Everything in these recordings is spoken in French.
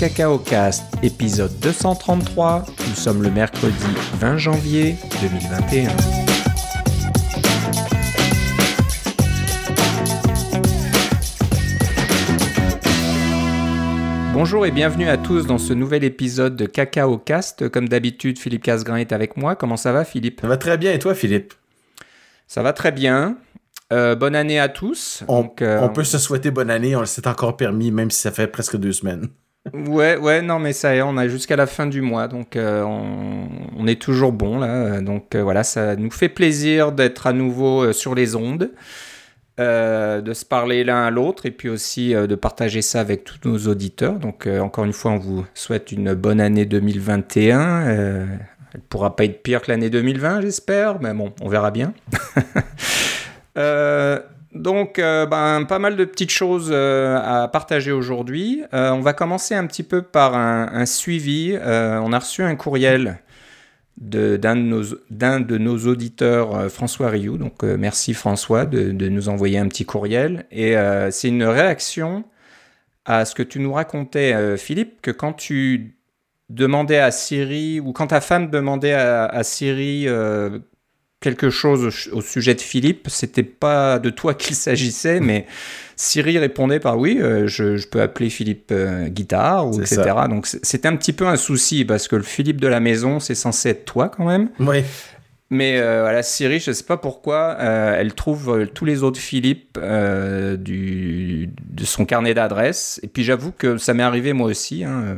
Cacao Cast, épisode 233. Nous sommes le mercredi 20 janvier 2021. Bonjour et bienvenue à tous dans ce nouvel épisode de Cacao Cast. Comme d'habitude, Philippe Casgrain est avec moi. Comment ça va, Philippe? Ça va très bien et toi, Philippe? Ça va très bien. Euh, bonne année à tous. On, euh, on peut se souhaiter bonne année, on s'est encore permis, même si ça fait presque deux semaines. Ouais, ouais, non, mais ça y est, on a jusqu'à la fin du mois, donc euh, on, est toujours bon là. Donc voilà, ça nous fait plaisir d'être à nouveau sur les ondes. Euh, de se parler l'un à l'autre et puis aussi euh, de partager ça avec tous nos auditeurs. Donc euh, encore une fois, on vous souhaite une bonne année 2021. elle pourra pas être pire que l'année 2020, j'espère, mais bon, on verra bien. donc, ben, pas mal de petites choses à partager aujourd'hui. on va commencer un petit peu par un, suivi. on a reçu un courriel d'un de, de, nos auditeurs, euh, François Rioux. Donc euh, merci François de, de, nous envoyer un petit courriel. Et euh, c'est une réaction à ce que tu nous racontais, Philippe, que quand tu demandais à Siri, ou quand ta femme demandait à, à Siri quelque chose au, sujet de Philippe, c'était pas de toi qu'il s'agissait, mais Siri répondait par oui, euh, je, peux appeler Philippe euh, guitare, ou etc. Donc c'était un petit peu un souci parce que le Philippe de la maison, c'est censé être toi quand même. Oui. Mais euh, voilà, Siri, je sais pas pourquoi, elle trouve tous les autres Philippe du, de son carnet d'adresses. Et puis j'avoue que ça m'est arrivé moi aussi. Hein, euh,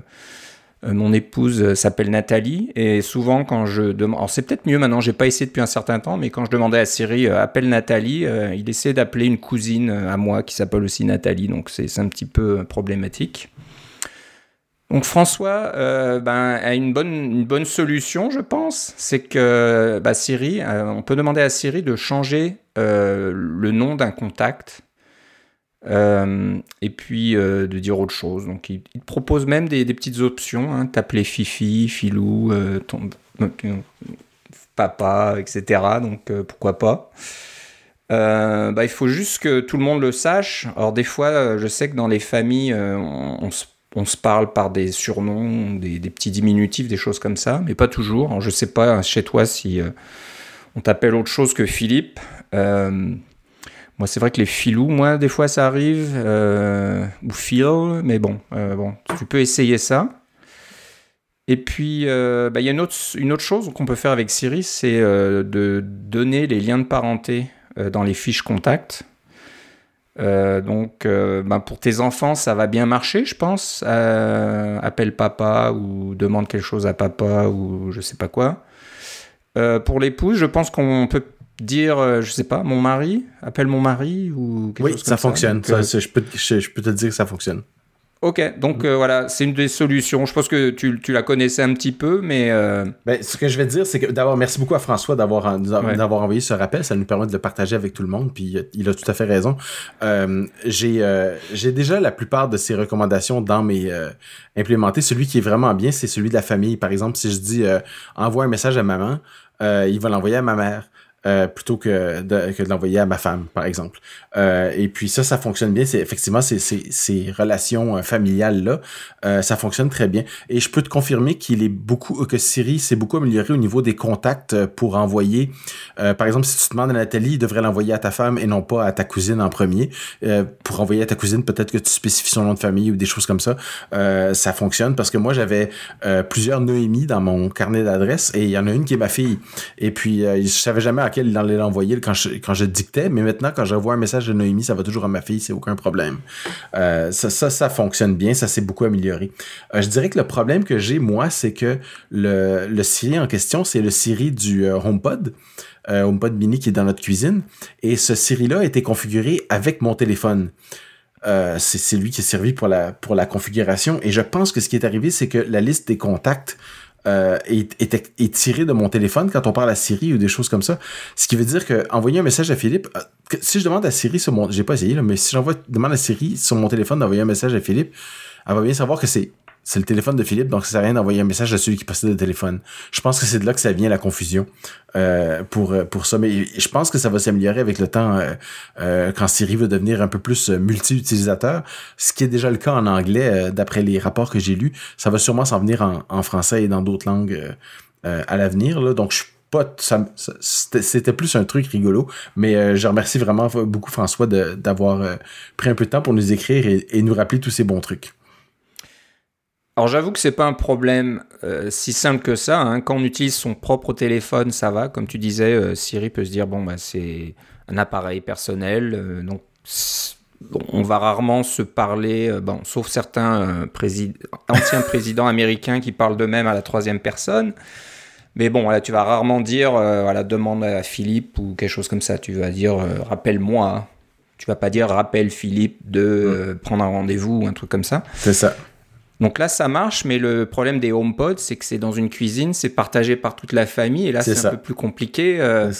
mon épouse euh, s'appelle Nathalie et souvent quand je demande, alors c'est peut-être mieux maintenant, j'ai pas essayé depuis un certain temps, mais quand je demandais à Siri euh, appelle Nathalie, il essaie d'appeler une cousine à moi qui s'appelle aussi Nathalie, donc c'est un petit peu problématique. Donc François ben, a une bonne, solution, je pense. C'est que bah, Siri, on peut demander à Siri de changer le nom d'un contact euh, et puis euh, de dire autre chose. Donc il, propose même des, petites options, hein, t'appeler Fifi, Filou, euh, papa, etc. Donc pourquoi pas. Bah, il faut juste que tout le monde le sache. Alors des fois, je sais que dans les familles, on, se, parle par des surnoms, des, des, petits diminutifs, des choses comme ça, mais pas toujours. Alors, je sais pas chez toi si on t'appelle autre chose que Philippe. Moi, c'est vrai que les filous, moi, des fois, ça arrive, euh, ou Phil, mais bon, euh, bon, tu peux essayer ça. Et puis, euh, bah, il y a une autre, une autre chose qu'on peut faire avec Siri, c'est de donner les liens de parenté dans les fiches contacts. donc, bah, pour tes enfants, ça va bien marcher, je pense. appelle papa ou demande quelque chose à papa ou je sais pas quoi. pour l'épouse, je pense qu'on peut dire, euh, je sais pas, mon mari, appelle mon mari ou quelque oui, chose ça fonctionne. Ça. je, peux, je, peux, te dire que ça fonctionne. Ok, donc euh, voilà, c'est une des solutions. Je pense que tu, tu, la connaissais un petit peu, mais... Euh... Ben, ce que je vais te dire, c'est que d'abord, merci beaucoup à François d'avoir ouais. envoyé ce rappel. Ça nous permet de le partager avec tout le monde, puis il a tout à fait raison. Euh, j'ai euh, déjà la plupart de ces recommandations dans mes euh, implémentés. Celui qui est vraiment bien, c'est celui de la famille. Par exemple, si je dis envoie un message à maman, il va l'envoyer à ma mère. Euh, plutôt que de, que de l'envoyer à ma femme, par exemple. Euh, et puis ça, ça fonctionne bien. C'est effectivement ces, ces, ces relations euh, familiales là, euh, ça fonctionne très bien. Et je peux te confirmer qu'il est beaucoup que Siri s'est beaucoup amélioré au niveau des contacts euh, pour envoyer. par exemple, si tu te demandes à Nathalie, il devrait l'envoyer à ta femme et non pas à ta cousine en premier. pour envoyer à ta cousine, peut-être que tu spécifies son nom de famille ou des choses comme ça. ça fonctionne parce que moi j'avais plusieurs Noémie dans mon carnet d'adresses et il y en a une qui est ma fille. Et puis je savais jamais à il allait quand je, je dictais, mais maintenant, quand j'envoie un message de Noémie, ça va toujours à ma fille, c'est aucun problème. Euh, ça, ça, fonctionne bien, ça s'est beaucoup amélioré. Euh, je dirais que le problème que j'ai, moi, c'est que le, Siri en question, c'est le Siri du euh, HomePod. HomePod mini qui est dans notre cuisine. Et ce Siri-là a été configuré avec mon téléphone. C'est lui qui est servi pour la configuration. Et je pense que ce qui est arrivé, c'est que la liste des contacts euh, est, tiré de mon téléphone quand on parle à Siri ou des choses comme ça. Ce qui veut dire que envoyer un message à Philippe, euh, si je demande à Siri sur mon, j'ai pas essayé là, mais si j'envoie demande à Siri sur mon téléphone d'envoyer un message à Philippe, elle va bien savoir que c'est c'est le téléphone de Philippe, donc ça sert à rien d'envoyer un message à celui qui possède le téléphone. Je pense que c'est de là que ça vient la confusion euh, pour euh, pour ça. Mais je pense que ça va s'améliorer avec le temps euh, quand Siri va devenir un peu plus multi-utilisateur, ce qui est déjà le cas en anglais d'après les rapports que j'ai lus. Ça va sûrement s'en venir en, français et dans d'autres langues à l'avenir. Donc je pas, c'était plus un truc rigolo, mais je remercie vraiment beaucoup François d'avoir pris un peu de temps pour nous écrire et nous rappeler tous ces bons trucs. Alors j'avoue que c'est pas un problème euh, si simple que ça. Hein. Quand on utilise son propre téléphone, ça va. Comme tu disais, euh, Siri peut se dire bon bah c'est un appareil personnel, euh, donc on va rarement se parler, bon, sauf certains anciens présidents américains qui parlent d'eux-mêmes à la troisième personne. Mais bon, là, tu vas rarement dire, voilà, demande à Philippe ou quelque chose comme ça. Tu vas dire, rappelle-moi. Tu vas pas dire, rappelle Philippe de mm. prendre un rendez-vous ou un truc comme ça. C'est ça. Donc là, ça marche, mais le problème des HomePod, c'est que c'est dans une cuisine, c'est partagé par toute la famille, et là, c'est un peu plus compliqué. Euh,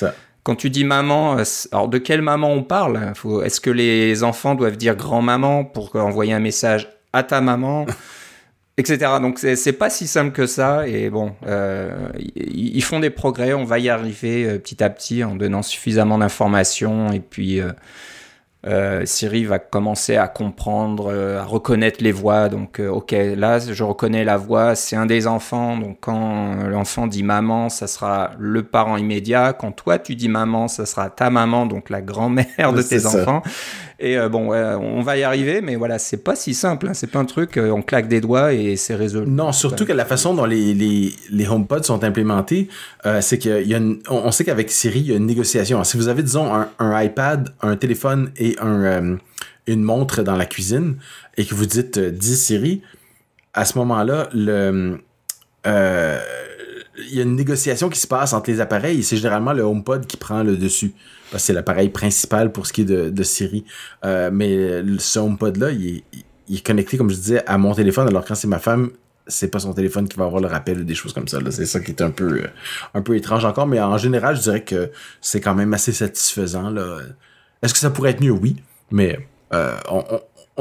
quand tu dis maman, euh, alors de quelle maman on parle? Est-ce que les enfants doivent dire grand-maman pour envoyer un message à ta maman? Etc. Donc c'est pas si simple que ça et bon, euh, ils font des progrès, on va y arriver petit à petit en donnant suffisamment d'informations et puis euh, Siri va commencer à comprendre, euh, à reconnaître les voix. Donc, euh, ok, là, je reconnais la voix, c'est un des enfants. Donc, quand l'enfant dit maman, ça sera le parent immédiat. Quand toi, tu dis maman, ça sera ta maman, donc la grand-mère de tes enfants. Et euh, bon, on va y arriver, mais voilà, c'est pas si simple. Hein. C'est pas un truc, euh, on claque des doigts et c'est résolu. Non, surtout que la façon dont les, les, les HomePods sont implémentés, euh, c'est qu'il y a on, sait qu'avec Siri, il y a une négociation. si vous avez, disons, un, un, iPad, un téléphone et un, une montre dans la cuisine et que vous dites 10 Siri, à ce moment-là, le il y a une négociation qui se passe entre les appareils et c'est généralement le HomePod qui prend le dessus. Parce c'est l'appareil principal pour ce qui est de, Siri. Euh, mais ce HomePod-là, il est, connecté, comme je disais, à mon téléphone. Alors quand c'est ma femme, c'est pas son téléphone qui va avoir le rappel ou des choses comme ça. C'est ça qui est un peu, euh, un peu étrange encore. Mais en général, je dirais que c'est quand même assez satisfaisant. Là. Est-ce que ça pourrait être mieux? Oui. Mais euh, on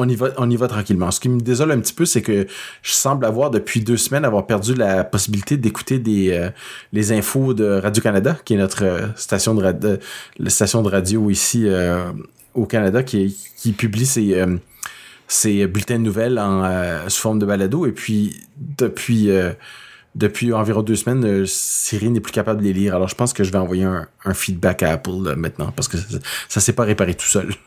on y va tranquillement. Ce qui me désole un petit peu, c'est que je semble avoir depuis deux semaines avoir perdu la possibilité d'écouter euh, les infos de Radio Canada, qui est notre euh, station de radio, la station de radio ici euh, au Canada, qui, publie ses bulletins de nouvelles sous forme de balado. Et puis depuis environ deux semaines, Siri n'est plus capable de les lire. Alors je pense que je vais envoyer un, un feedback à Apple maintenant parce que ça, ça s'est pas réparé tout seul.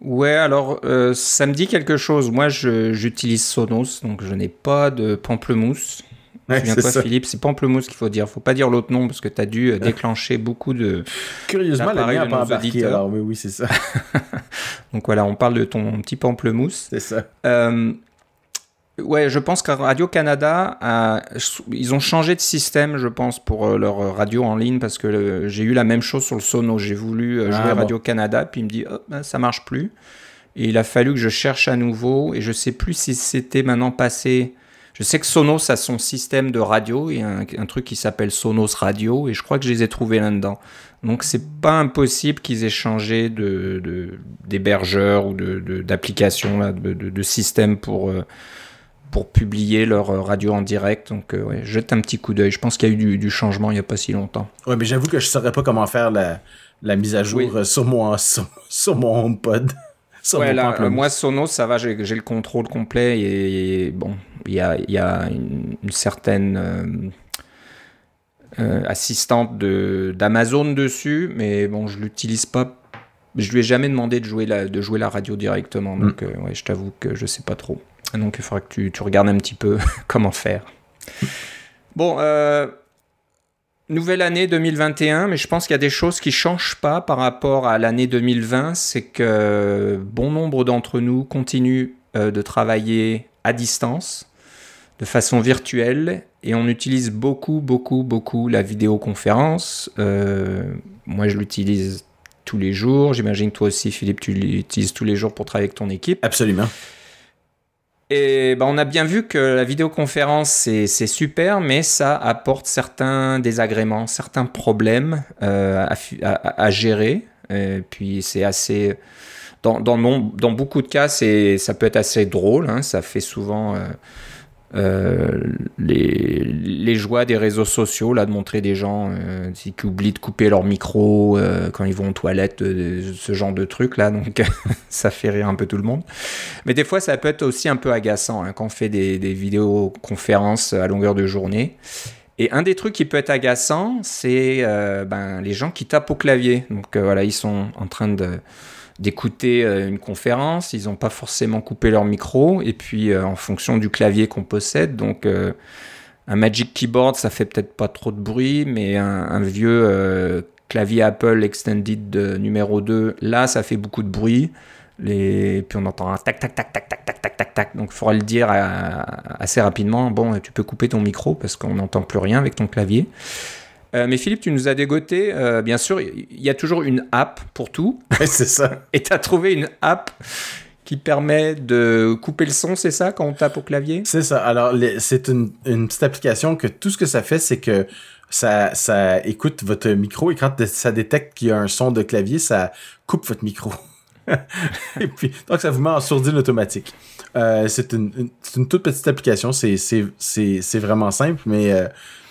Ouais, alors euh, ça me dit quelque chose. Moi, j'utilise Sonos, donc je n'ai pas de pamplemousse. Ouais, je quoi, Philippe C'est pamplemousse qu'il faut dire. Faut pas dire l'autre nom parce que tu as dû euh, déclencher beaucoup de. Curieusement, la mienne pas embarqué, alors oui, oui, c'est ça. donc voilà, on parle de ton petit pamplemousse. C'est ça. Euh, Ouais, je pense qu'à Radio-Canada, ils ont changé de système, je pense, pour euh, leur radio en ligne, parce que j'ai eu la même chose sur le Sono. J'ai voulu euh, ah, jouer Radio-Canada, puis il me dit, oh, ben, ça marche plus. Et il a fallu que je cherche à nouveau, et je sais plus si c'était maintenant passé. Je sais que Sonos a son système de radio, et un, un truc qui s'appelle Sonos Radio, et je crois que je les ai trouvés là-dedans. Donc c'est pas impossible qu'ils aient changé de d'hébergeur ou d'application, de, de, de, système pour... Pour publier leur euh, radio en direct. Donc, euh, ouais, jette un petit coup d'œil. Je pense qu'il y a eu du, changement il n'y a pas si longtemps. Ouais, mais j'avoue que je ne saurais pas comment faire la, la mise à jour euh, sur, mon, sur, mon HomePod. ouais, là, moi, Sonos, ça va, j'ai le contrôle complet et, bon, il y a, y a une, certaine assistante d'Amazon dessus, mais bon, je l'utilise pas. Je lui ai jamais demandé de jouer la, de jouer la radio directement, mm. donc ouais, je t'avoue que je sais pas trop. Donc il faudra que tu, tu regardes un petit peu comment faire. Bon, euh, nouvelle année 2021, mais je pense qu'il y a des choses qui ne changent pas par rapport à l'année 2020. C'est que bon nombre d'entre nous continuent euh, de travailler à distance, de façon virtuelle, et on utilise beaucoup, beaucoup, beaucoup la vidéoconférence. Euh, moi, je l'utilise tous les jours. J'imagine toi aussi, Philippe, tu l'utilises tous les jours pour travailler avec ton équipe. Absolument. Et ben, on a bien vu que la vidéoconférence, c'est super, mais ça apporte certains désagréments, certains problèmes euh, à, à, gérer. Et puis c'est assez... Dans, dans, dans, beaucoup de cas, ça peut être assez drôle. Hein, ça fait souvent... Euh, les, les, joies des réseaux sociaux, là, de montrer des gens qui oublient de couper leur micro quand ils vont aux toilettes, ce genre de trucs là, donc ça fait rire un peu tout le monde. Mais des fois, ça peut être aussi un peu agaçant hein, quand on fait des, des vidéoconférences à longueur de journée. Et un des trucs qui peut être agaçant, c'est euh, ben, les gens qui tapent au clavier. Donc euh, voilà, ils sont en train de, d'écouter euh, une conférence, ils n'ont pas forcément coupé leur micro, et puis en fonction du clavier qu'on possède, donc un Magic Keyboard, ça fait peut-être pas trop de bruit, mais un, vieux clavier Apple Extended numéro 2, là, ça fait beaucoup de bruit. Les... Puis on entend un tac, tac, tac, tac, tac, tac, tac, tac, tac. Donc il faudra le dire assez rapidement. Bon, tu peux couper ton micro parce qu'on n'entend plus rien avec ton clavier. Euh, mais Philippe, tu nous as dégoté. Euh, bien sûr, il y a toujours une app pour tout. c'est ça. Et tu as trouvé une app qui permet de couper le son, c'est ça, quand on tape au clavier? C'est ça. Alors, c'est une, une, petite application que tout ce que ça fait, c'est que ça, ça écoute votre micro et quand ça détecte qu'il y a un son de clavier, ça coupe votre micro. et puis, donc, ça vous met en sourdine automatique. Euh, c'est une, une, toute petite application. C'est vraiment simple, mais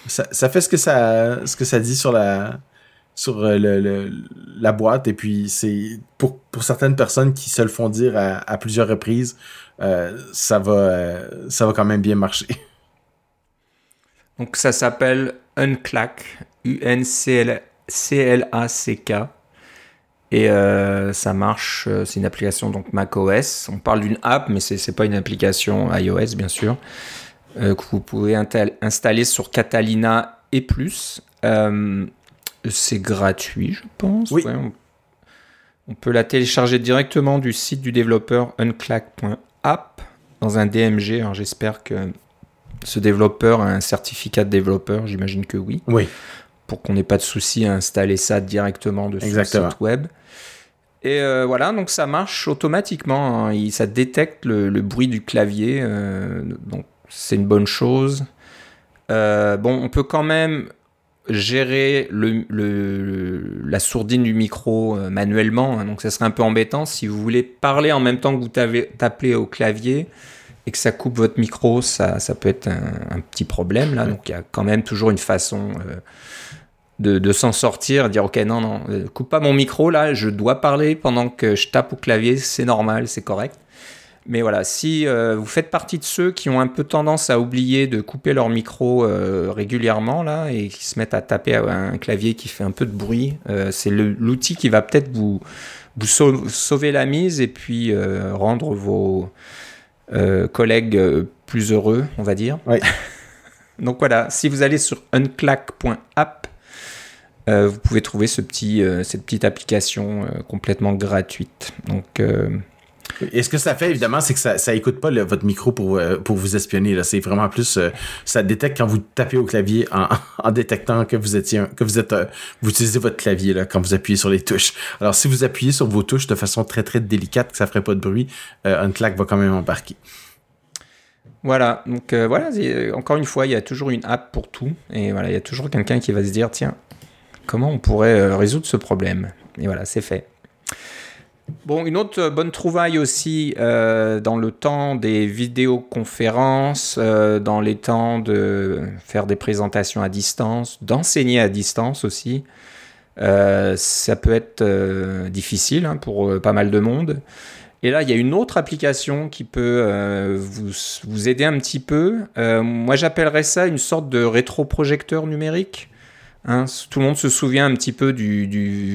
ça, fait ce que ça, ce que ça dit sur la, sur euh, le, la boîte. Et puis, c'est pour, pour certaines personnes qui se le font dire à, plusieurs reprises, ça, va, ça va quand même bien marcher. Donc, ça s'appelle Unclack, U-N-C-L-A-C-K. Et euh, ça marche, euh, c'est une application donc macOS. On parle d'une app, mais c'est n'est pas une application iOS, bien sûr, euh, que vous pouvez installer sur Catalina et plus. c'est gratuit, je pense. Oui. on, peut la télécharger directement du site du développeur unclack.app dans un DMG. Alors j'espère que ce développeur a un certificat de développeur, j'imagine que oui. Oui pour qu'on n'ait pas de souci à installer ça directement de le site web. Et euh, voilà, donc ça marche automatiquement. Hein. ça détecte le, bruit du clavier, euh, donc c'est une bonne chose. Euh, bon, on peut quand même gérer le, la sourdine du micro manuellement, hein. donc ça serait un peu embêtant si vous voulez parler en même temps que vous tapez au clavier et que ça coupe votre micro, ça, ça peut être un, petit problème là. Donc il y a quand même toujours une façon de, s'en sortir, dire ok non non, euh, coupe pas mon micro là, je dois parler pendant que je tape au clavier, c'est normal, c'est correct. Mais voilà, si euh, vous faites partie de ceux qui ont un peu tendance à oublier de couper leur micro euh, régulièrement là et qui se mettent à taper à un clavier qui fait un peu de bruit, c'est l'outil qui va peut-être vous, vous sauver la mise et puis rendre vos collègues plus heureux, on va dire. Donc voilà, si vous allez sur unclack.app, euh, vous pouvez trouver ce petit, euh, cette petite application euh, complètement gratuite. Donc, et ce que ça fait, évidemment, c'est que ça, ça écoute pas votre micro pour, pour vous espionner. C'est vraiment plus, ça détecte quand vous tapez au clavier en, en détectant que vous étiez, que vous êtes, vous utilisez votre clavier là, quand vous appuyez sur les touches. Alors, si vous appuyez sur vos touches de façon très très délicate, que ça ferait pas de bruit, un claque va quand même embarquer. Voilà, donc voilà, encore une fois, il y a toujours une app pour tout. Et voilà, il y a toujours quelqu'un qui va se dire, tiens, comment on pourrait euh, résoudre ce problème? Et voilà, c'est fait. Bon, une autre bonne trouvaille aussi euh, dans le temps des vidéoconférences, euh, dans les temps de faire des présentations à distance, d'enseigner à distance aussi. ça peut être difficile hein, pour pas mal de monde. Et là, il y a une autre application qui peut vous, vous, aider un petit peu. moi, j'appellerais ça une sorte de rétroprojecteur numérique. Hein, tout le monde se souvient un petit peu du,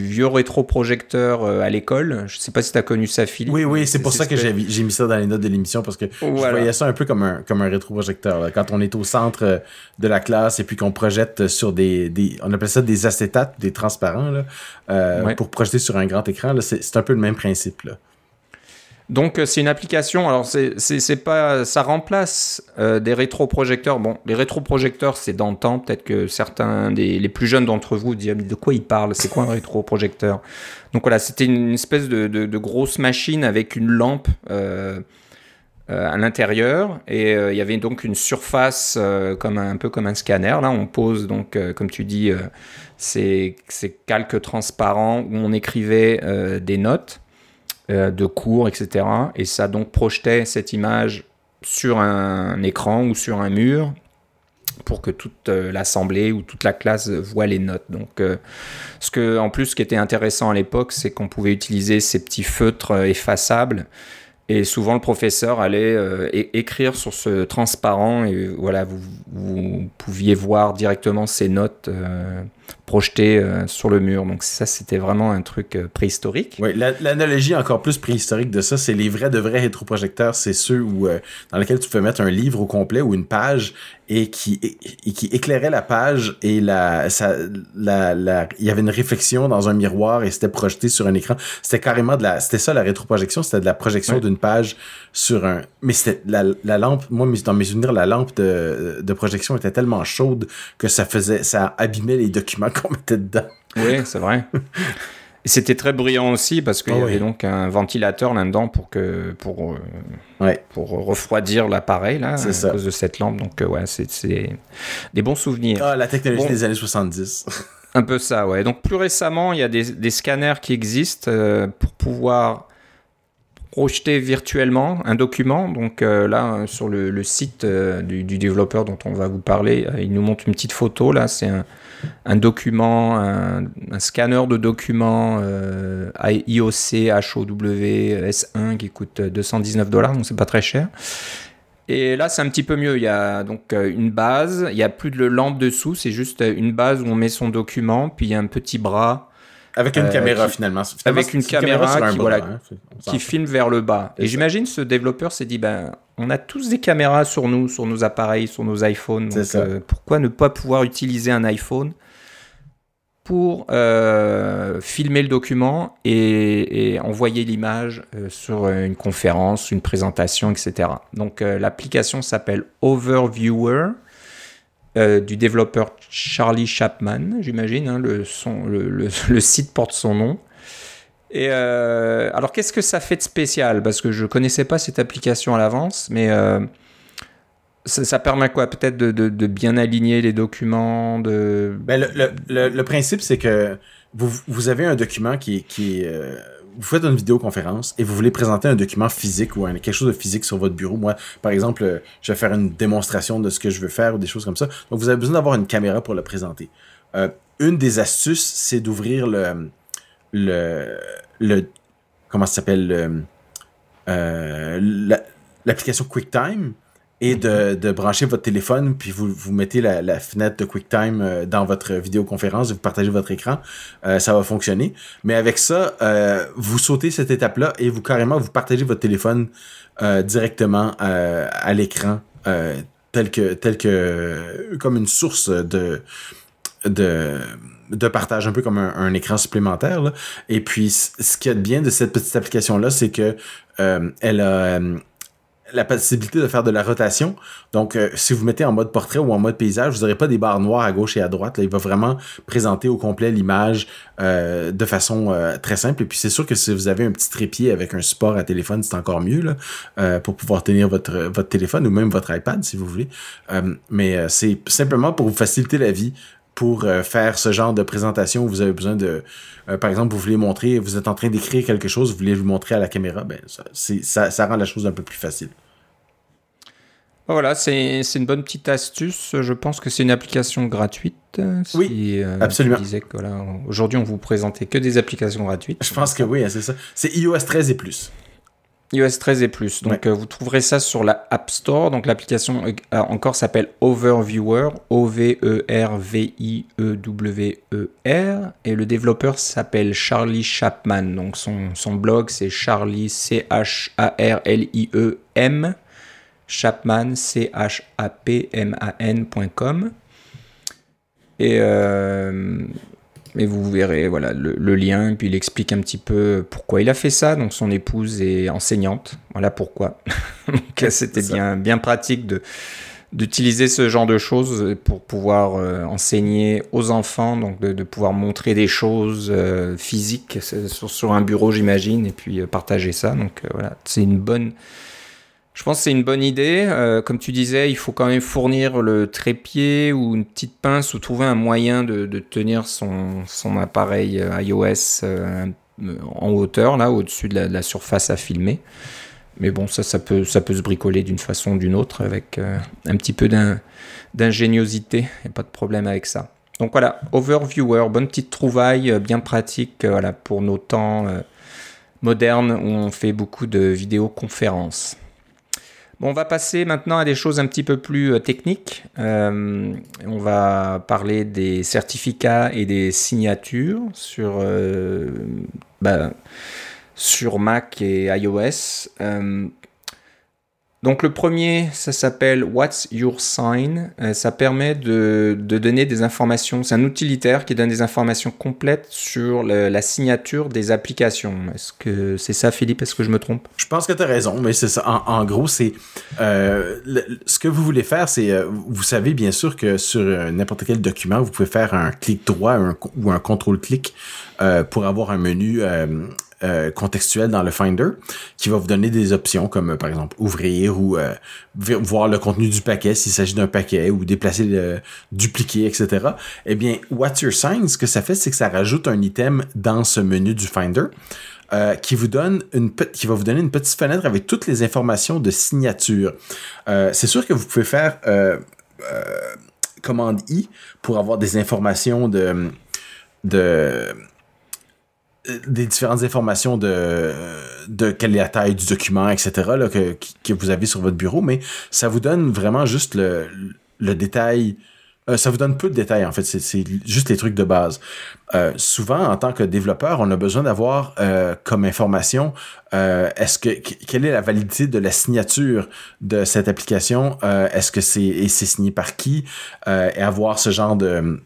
vieux rétroprojecteur euh, à l'école. Je ne sais pas si tu as connu ça, Philippe. Oui, oui, c'est pour ça que j'ai mis ça dans les notes de l'émission parce que je voyais ça un peu comme un, comme un rétroprojecteur. Quand on est au centre euh, de la classe et puis qu'on projette sur des, On appelle ça des acétates, des transparents, euh, pour projeter sur un grand écran. C'est un peu le même principe. Là. Donc euh, c'est une application. Alors c'est pas, ça remplace euh, des rétroprojecteurs. Bon, les rétroprojecteurs c'est dans le temps. Peut-être que certains des les plus jeunes d'entre vous disent de quoi ils parlent? C'est quoi un rétroprojecteur? Donc voilà, c'était une espèce de, de, grosse machine avec une lampe. Euh, à l'intérieur et il y avait donc une surface comme un, peu comme un scanner là on pose donc comme tu dis ces, ces calques transparents où on écrivait des notes euh, de cours, etc. Et ça donc projetait cette image sur un écran ou sur un mur pour que toute l'assemblée ou toute la classe voit les notes. Donc, ce que, en plus, ce qui était intéressant à l'époque, c'est qu'on pouvait utiliser ces petits feutres effaçables et souvent, le professeur allait euh, écrire sur ce transparent et voilà, vous, pouviez voir directement ces notes euh, projetées euh, sur le mur. Donc ça, c'était vraiment un truc préhistorique. Oui, l'analogie encore plus préhistorique de ça, c'est les vrais de vrais rétroprojecteurs. C'est ceux où, dans lesquels tu peux mettre un livre au complet ou une page et qui, et, qui éclairait la page et la, ça, la, la, il y avait une réflexion dans un miroir et c'était projeté sur un écran. C'était carrément de la, c'était ça la rétroprojection, c'était de la projection d'une page sur un, mais c'était la, la lampe, moi dans mes souvenirs, la lampe de, de projection était tellement chaude que ça faisait, ça abîmait les documents qu'on mettait dedans. Oui, c'est vrai. C'était très bruyant aussi parce qu'il y ah avait donc un ventilateur là-dedans pour que pour euh, pour refroidir l'appareil là à cause de cette lampe. Donc euh, ouais, c'est des bons souvenirs. Ah, la technologie des années 70. un peu ça, ouais. Donc plus récemment, il y a des, des scanners qui existent euh, pour pouvoir projeter virtuellement un document. Donc là, sur le, le site du, du, développeur dont on va vous parler, il nous montre une petite photo. Là, c'est un, un document, un, scanner de documents euh, IOC HOW S1 qui coûte 219 dollars, donc c'est pas très cher. Et là, c'est un petit peu mieux. Il y a donc euh, une base, il y a plus de lampe dessous, c'est juste une base où on met son document, puis il y a un petit bras avec une euh, caméra finalement. Avec une, caméra, qui, voilà, hein, qui filme vers le bas. Et j'imagine ce développeur s'est dit ben on a tous des caméras sur nous, sur nos appareils, sur nos iPhones. Donc, euh, pourquoi ne pas pouvoir utiliser un iPhone pour euh, filmer le document et, envoyer l'image sur une conférence, une présentation, etc. Donc l'application s'appelle Overviewer. Euh, du développeur Charlie Chapman, j'imagine. Hein, le, le, site porte son nom. Et euh, alors, qu'est-ce que ça fait de spécial? Parce que je connaissais pas cette application à l'avance, mais euh, ça, permet quoi? Peut-être de, bien aligner les documents de... Ben, le, principe, c'est que vous, vous, avez un document qui, qui vous faites une vidéoconférence et vous voulez présenter un document physique ou quelque chose de physique sur votre bureau. Moi, par exemple, euh, je vais faire une démonstration de ce que je veux faire ou des choses comme ça. Donc, vous avez besoin d'avoir une caméra pour le présenter. Euh, une des astuces, c'est d'ouvrir le, le, comment s'appelle, euh, l'application QuickTime et de, de, brancher votre téléphone, puis vous, vous mettez la, la fenêtre de QuickTime euh, dans votre vidéoconférence, vous partagez votre écran, euh, ça va fonctionner. Mais avec ça, euh, vous sautez cette étape-là et vous carrément vous partagez votre téléphone directement à l'écran, tel que tel que comme une source de de de partage, un peu comme un, écran supplémentaire. Et puis, ce qui est bien de cette petite application-là, c'est que elle a la possibilité de faire de la rotation. Donc, euh, si vous mettez en mode portrait ou en mode paysage, vous n'aurez pas des barres noires à gauche et à droite. Là, il va vraiment présenter au complet l'image euh, de façon euh, très simple. Et puis, c'est sûr que si vous avez un petit trépied avec un support à téléphone, c'est encore mieux là, pour pouvoir tenir votre, votre téléphone ou même votre iPad si vous voulez. mais c'est simplement pour vous faciliter la vie pour faire ce genre de présentation où vous avez besoin de, par exemple, vous voulez montrer, vous êtes en train d'écrire quelque chose, vous voulez vous montrer à la caméra, ben ça, ça, ça rend la chose un peu plus facile. Voilà, c'est une bonne petite astuce. Je pense que c'est une application gratuite. oui, euh, absolument. Aujourd'hui, on vous présentait que des applications gratuites. Je pense que oui, c'est ça. C'est iOS 13 et plus. iOS 13 et plus. Donc, euh, vous trouverez ça sur la App Store. Donc, l'application euh, encore s'appelle Overviewer, O-V-E-R-V-I-E-W-E-R. Et le développeur s'appelle Charlie Chapman. Donc, son, son blog, c'est Charlie, C-H-A-R-L-I-E-M Chapman, C-H-A-P-M-A-N.com. Et, euh, et vous verrez voilà, le, lien, et puis il explique un petit peu pourquoi il a fait ça. Donc son épouse est enseignante, voilà pourquoi. Donc c'était bien, bien pratique de d'utiliser ce genre de choses pour pouvoir euh, enseigner aux enfants, donc de, pouvoir montrer des choses euh, physiques sur, sur, un bureau, j'imagine, et puis partager ça. Donc voilà, c'est une bonne, je pense que c'est une bonne idée. Euh, comme tu disais, il faut quand même fournir le trépied ou une petite pince ou trouver un moyen de, tenir son, appareil euh, iOS euh, en hauteur, là, au-dessus de, la surface à filmer. mais bon, ça, ça peut, ça peut se bricoler d'une façon ou d'une autre avec un petit peu d'ingéniosité. Il n'y a pas de problème avec ça. Donc voilà, Overviewer, bonne petite trouvaille, bien pratique voilà, pour nos temps modernes où on fait beaucoup de vidéoconférences on va passer maintenant à des choses un petit peu plus euh, techniques. Euh, on va parler des certificats et des signatures sur, euh, bah, sur Mac et iOS. Donc le premier, ça s'appelle What's Your Sign? Euh, ça permet de, donner des informations. C'est un utilitaire qui donne des informations complètes sur la signature des applications. Est-ce que c'est ça, Philippe? Est-ce que je me trompe? Je pense que tu as raison, mais c'est ça. En, gros, c'est euh, ce que vous voulez faire, c'est euh, vous savez bien sûr que sur n'importe quel document, vous pouvez faire un clic droit ou un contrôle clic pour avoir un menu euh, contextuel dans le Finder qui va vous donner des options comme euh, par exemple ouvrir ou euh, voir le contenu du paquet s'il s'agit d'un paquet ou déplacer, le, dupliquer, etc. Eh bien, What's Your Sign, ce que ça fait, c'est que ça rajoute un item dans ce menu du Finder. qui vous donne une qui va vous donner une petite fenêtre avec toutes les informations de signature. c'est sûr que vous pouvez faire commande I pour avoir des informations de de des différentes informations de, de quelle est la taille du document, etc., là, que, que vous avez sur votre bureau, mais ça vous donne vraiment juste le, le détail. Euh, ça vous donne peu de détails, en fait. C'est juste les trucs de base. Euh, souvent, en tant que développeur, on a besoin d'avoir euh, comme information est-ce que quelle est la validité de la signature de cette application Est-ce que c'est et c'est signé par qui Et avoir ce genre de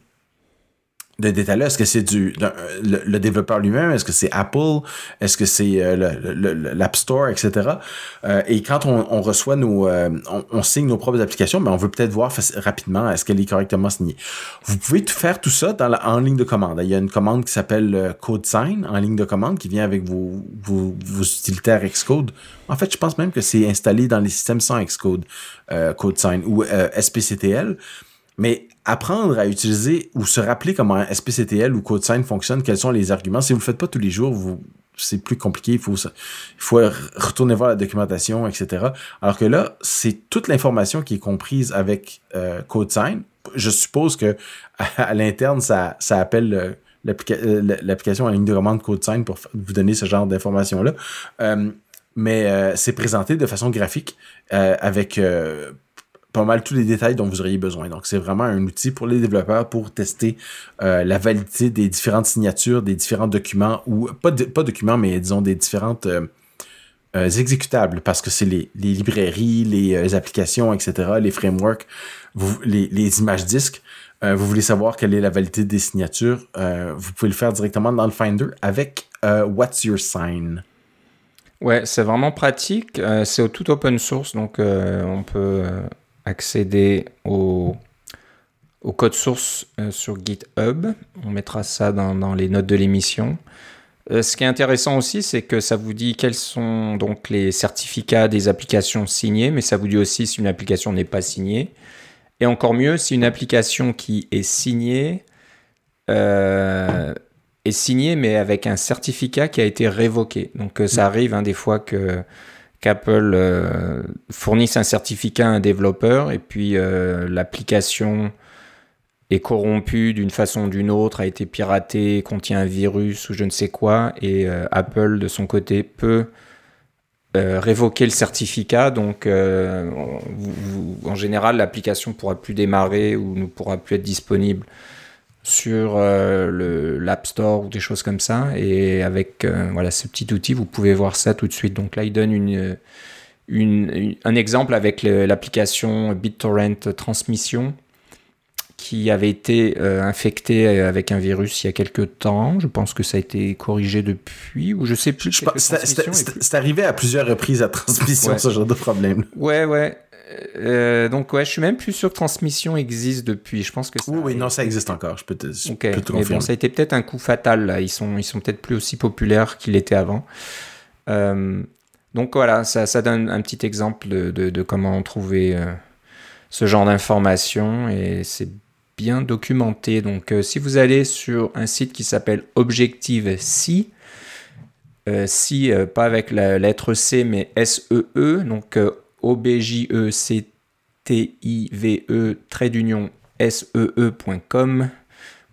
de détails-là? Est-ce que c'est du le, développeur lui-même? Est-ce que c'est Apple? Est-ce que c'est euh, l'App Store, etc.? Euh, et quand on, reçoit nos... Euh, on, signe nos propres applications, mais on veut peut-être voir rapidement est-ce qu'elle est correctement signée. Vous pouvez tout faire tout ça dans en ligne de commande. Il y a une commande qui s'appelle CodeSign en ligne de commande qui vient avec vos, vos, vos utilitaires Xcode. En fait, je pense même que c'est installé dans les systèmes sans Xcode, CodeSign ou SPCTL. Mais apprendre à utiliser ou se rappeler comment SPCTL ou CodeSign fonctionne, quels sont les arguments. Si vous le faites pas tous les jours, c'est plus compliqué. Il faut, retourner voir la documentation, etc. Alors que là, c'est toute l'information qui est comprise avec euh, CodeSign. Je suppose que à, l'interne, ça, appelle euh, l'application en ligne de commande CodeSign pour vous donner ce genre d'informations-là. Euh, mais euh, c'est présenté de façon graphique avec pas mal tous les détails dont vous auriez besoin. Donc, c'est vraiment un outil pour les développeurs pour tester euh, la validité des différentes signatures, des différents documents, ou pas, pas documents, mais disons des différentes euh, euh, exécutables, parce que c'est les, librairies, les applications, etc., les frameworks, les, les, images disques. vous voulez savoir quelle est la validité des signatures, vous pouvez le faire directement dans le Finder avec What's Your Sign? Ouais, c'est vraiment pratique. c'est tout open source, donc on peut accéder au, au code source euh, sur GitHub. On mettra ça dans, les notes de l'émission. Euh, ce qui est intéressant aussi, c'est que ça vous dit quels sont donc les certificats des applications signées, mais ça vous dit aussi si une application n'est pas signée. Et encore mieux, si une application qui est signée euh, est signée, mais avec un certificat qui a été révoqué. Donc ça mm. arrive hein, des fois que qu'Apple euh, fournisse un certificat à un développeur et puis euh, l'application est corrompue d'une façon ou d'une autre, a été piratée, contient un virus ou je ne sais quoi, et euh, Apple de son côté peut révoquer le certificat. Donc, en général, l'application pourra plus démarrer ou ne pourra plus être disponible sur euh, l'App Store ou des choses comme ça. Et avec euh, voilà, ce petit outil, vous pouvez voir ça tout de suite. Donc là, il donne une, une, un exemple avec l'application BitTorrent Transmission qui avait été euh, infecté avec un virus il y a quelques temps. Je pense que ça a été corrigé depuis, ou je sais plus. C'est arrivé à plusieurs reprises à transmission, ce genre de problème. Ouais, ouais. Euh, donc ouais, je suis même plus sûr que Transmission existe depuis. Je pense que ça. Oui, oui, non, ça existe encore. Je peux te, confirmer. Mais bon, ça a été peut-être un coup fatal. Là. Ils sont, ils sont peut-être plus aussi populaires qu'ils l'étaient avant. Euh, donc voilà, ça, ça, donne un petit exemple de, de, comment trouver euh, ce genre d'informations et c'est bien documenté. Donc si vous allez sur un site qui s'appelle Objective-C, si, pas avec la lettre C, mais S-E-E, donc O-B-J-E-C-T-I-V-E, trait d'union S-E-E.com.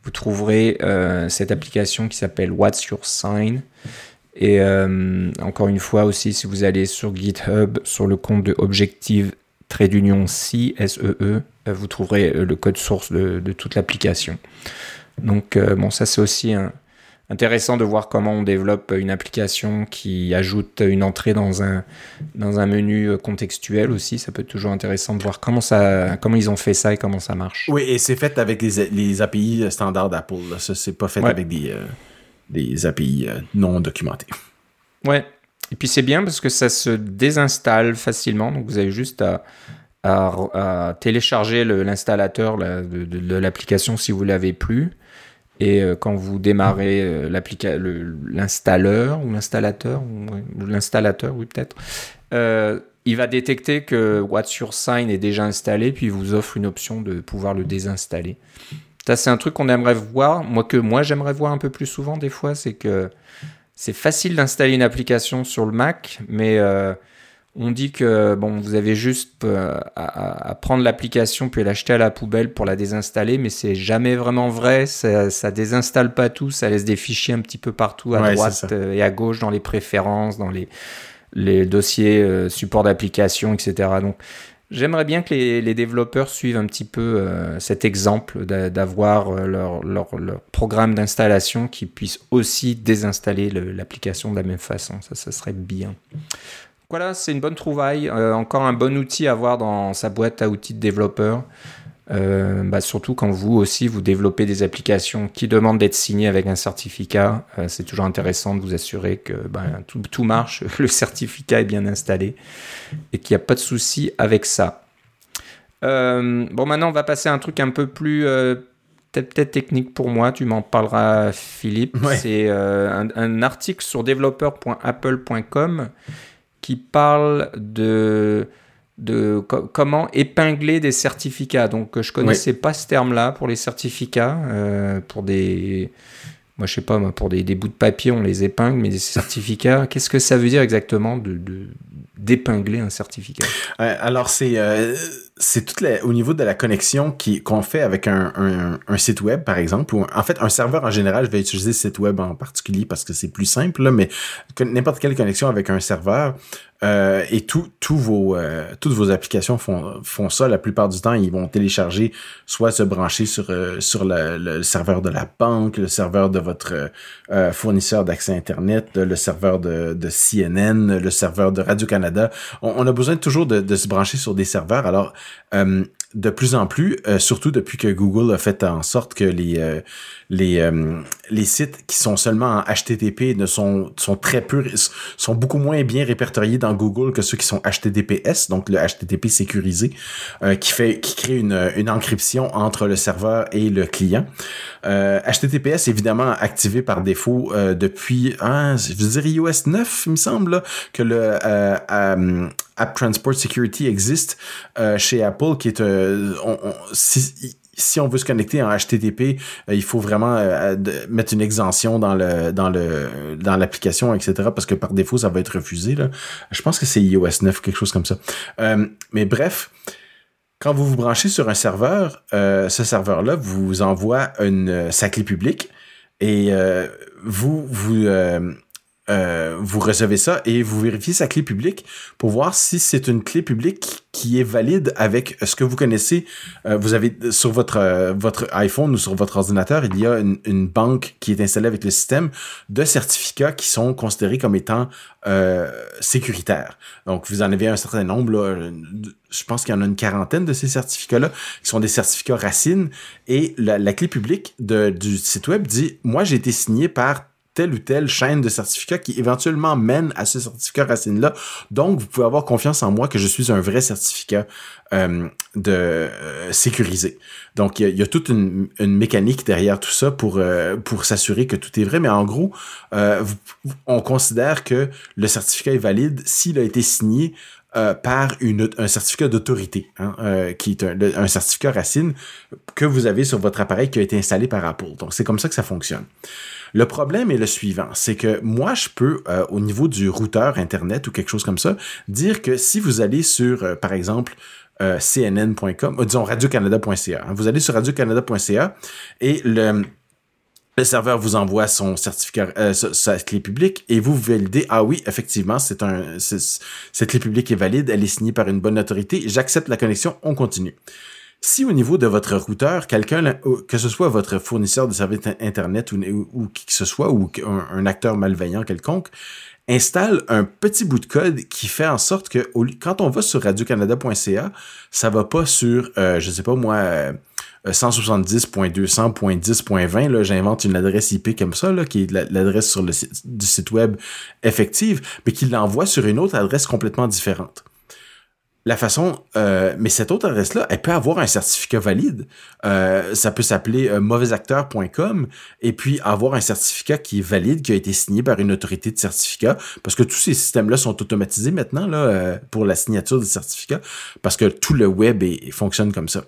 Vous trouverez cette application qui s'appelle What's Your Sign. Et encore une fois aussi, si vous allez sur GitHub, sur le compte de Objective trait d'union S-E-E, euh, vous trouverez euh, le code source de, toute l'application. Donc, euh, bon, ça c'est aussi intéressant de voir comment on développe une application qui ajoute une entrée dans un, dans un menu contextuel aussi. Ça peut être toujours intéressant de voir comment, ça, comment ils ont fait ça et comment ça marche. Oui, et c'est fait avec les, les API standards d'Apple. Ça, c'est pas fait avec des, des API non documentés. Ouais, et puis c'est bien parce que ça se désinstalle facilement. Donc vous avez juste à, à, télécharger l'installateur de, l'application si vous l'avez plus. Et euh, quand vous démarrez euh, l'installeur ou l'installateur, ou l'installateur, oui peut-être, euh, il va détecter que What's Your Sign est déjà installé, puis il vous offre une option de pouvoir le désinstaller. Ça, c'est un truc qu'on aimerait voir. Moi, que moi, j'aimerais voir un peu plus souvent, des fois, c'est que c'est facile d'installer une application sur le Mac, mais on dit que bon, vous avez juste euh, à, prendre l'application puis l'acheter à la poubelle pour la désinstaller, mais c'est jamais vraiment vrai. Ça, ça désinstalle pas tout, ça laisse des fichiers un petit peu partout à droite euh, et à gauche dans les préférences, dans les, les dossiers support d'application, etc. Donc J'aimerais bien que les, développeurs suivent un petit peu euh, cet exemple d'avoir euh, leur, leur, programme d'installation qui puisse aussi désinstaller l'application de la même façon. Ça, ça serait bien. Voilà, c'est une bonne trouvaille. Euh, encore un bon outil à avoir dans sa boîte à outils de développeur. Euh, bah, surtout quand vous aussi vous développez des applications qui demandent d'être signées avec un certificat, euh, c'est toujours intéressant de vous assurer que bah, tout, marche, le certificat est bien installé et qu'il n'y a pas de souci avec ça. Bon, maintenant on va passer à un truc un peu plus peut-être technique pour moi. Tu m'en parleras, Philippe. C'est un, un, article sur developer.apple.com qui parle de de comment épingler des certificats. Donc, je connaissais pas ce terme-là pour les certificats, euh, pour des, moi je sais pas, pour des, bouts de papier on les épingle, mais des certificats, qu'est-ce que ça veut dire exactement de d'épingler un certificat? Alors c'est euh, c'est tout au niveau de la connexion qui qu'on fait avec un, un, site web par exemple ou en fait un serveur en général. Je vais utiliser site web en particulier parce que c'est plus simple, là, mais n'importe quelle connexion avec un serveur, euh, et tout, tout vos, euh, toutes vos applications font, font ça. La plupart du temps, ils vont télécharger, soit se brancher sur, euh, sur le, serveur de la banque, le serveur de votre fournisseur d'accès Internet, le serveur de, de, CNN, le serveur de Radio-Canada. On, a besoin toujours de, de, se brancher sur des serveurs. Alors, de plus en plus, euh, surtout depuis que Google a fait en sorte que les euh, euh, sites qui sont seulement en HTTP ne sont sont très peu sont beaucoup moins bien répertoriés dans Google que ceux qui sont HTTPS, donc le HTTP sécurisé, qui fait qui crée une encryption entre le serveur et le client. HTTPS évidemment activé par défaut depuis hein, je veux dire iOS 9, il me semble que le App Transport Security existe chez Apple qui est euh, si, on veut se connecter en HTTP, euh, il faut vraiment euh, mettre une exemption dans le dans le dans l'application, etc. Parce que par défaut, ça va être refusé. Je pense que c'est iOS 9, quelque chose comme ça. mais bref, quand vous vous branchez sur un serveur, ce serveur-là vous envoie une sa clé publique et vous vous euh, vous recevez ça et vous vérifiez sa clé publique pour voir si c'est une clé publique qui est valide avec ce que vous connaissez. Euh, vous avez sur votre euh, votre iPhone ou sur votre ordinateur, il y a une, une, banque qui est installée avec le système de certificats qui sont considérés comme étant sécuritaires. Donc vous en avez un certain nombre. Là, je pense qu'il y en a une quarantaine de ces certificats-là qui sont des certificats racines et la, la clé publique de, du site web dit moi j'ai été signé par telle ou telle chaîne de certificats qui éventuellement mène à ce certificat racine-là. Donc, vous pouvez avoir confiance en moi que je suis un vrai certificat euh, de euh, sécurisé. Donc, il y, a, toute une, mécanique derrière tout ça pour euh, pour s'assurer que tout est vrai. Mais en gros, on considère que le certificat est valide s'il a été signé par une, un certificat d'autorité, hein, qui est un, certificat racine que vous avez sur votre appareil qui a été installé par Apple. Donc, c'est comme ça que ça fonctionne. Le problème est le suivant, c'est que moi, je peux, euh, au niveau du routeur Internet ou quelque chose comme ça, dire que si vous allez sur, euh, par exemple, euh, cnn.com, disons radiocanada.ca, hein, vous allez sur radiocanada.ca et le serveur vous envoie son certificat, euh, sa, clé publique et vous validez, ah oui, effectivement, c'est un, cette clé publique est valide, elle est signée par une bonne autorité, j'accepte la connexion, on continue. Si au niveau de votre routeur, quelqu'un, que ce soit votre fournisseur de services Internet ou, qui que ce soit, ou un, acteur malveillant quelconque, installe un petit bout de code qui fait en sorte que quand on va sur radiocanada.ca, ça va pas sur, euh, je sais pas moi, euh, 170.200.10.20, là, j'invente une adresse IP comme ça, là, qui est l'adresse sur le du site web effective, mais qui l'envoie sur une autre adresse complètement différente. La façon, euh, mais cette autre adresse-là, elle peut avoir un certificat valide. Euh, ça peut s'appeler euh, mauvaiseacteur.com et puis avoir un certificat qui est valide, qui a été signé par une autorité de certificat, parce que tous ces systèmes-là sont automatisés maintenant là pour la signature des certificats, parce que tout le web fonctionne comme ça.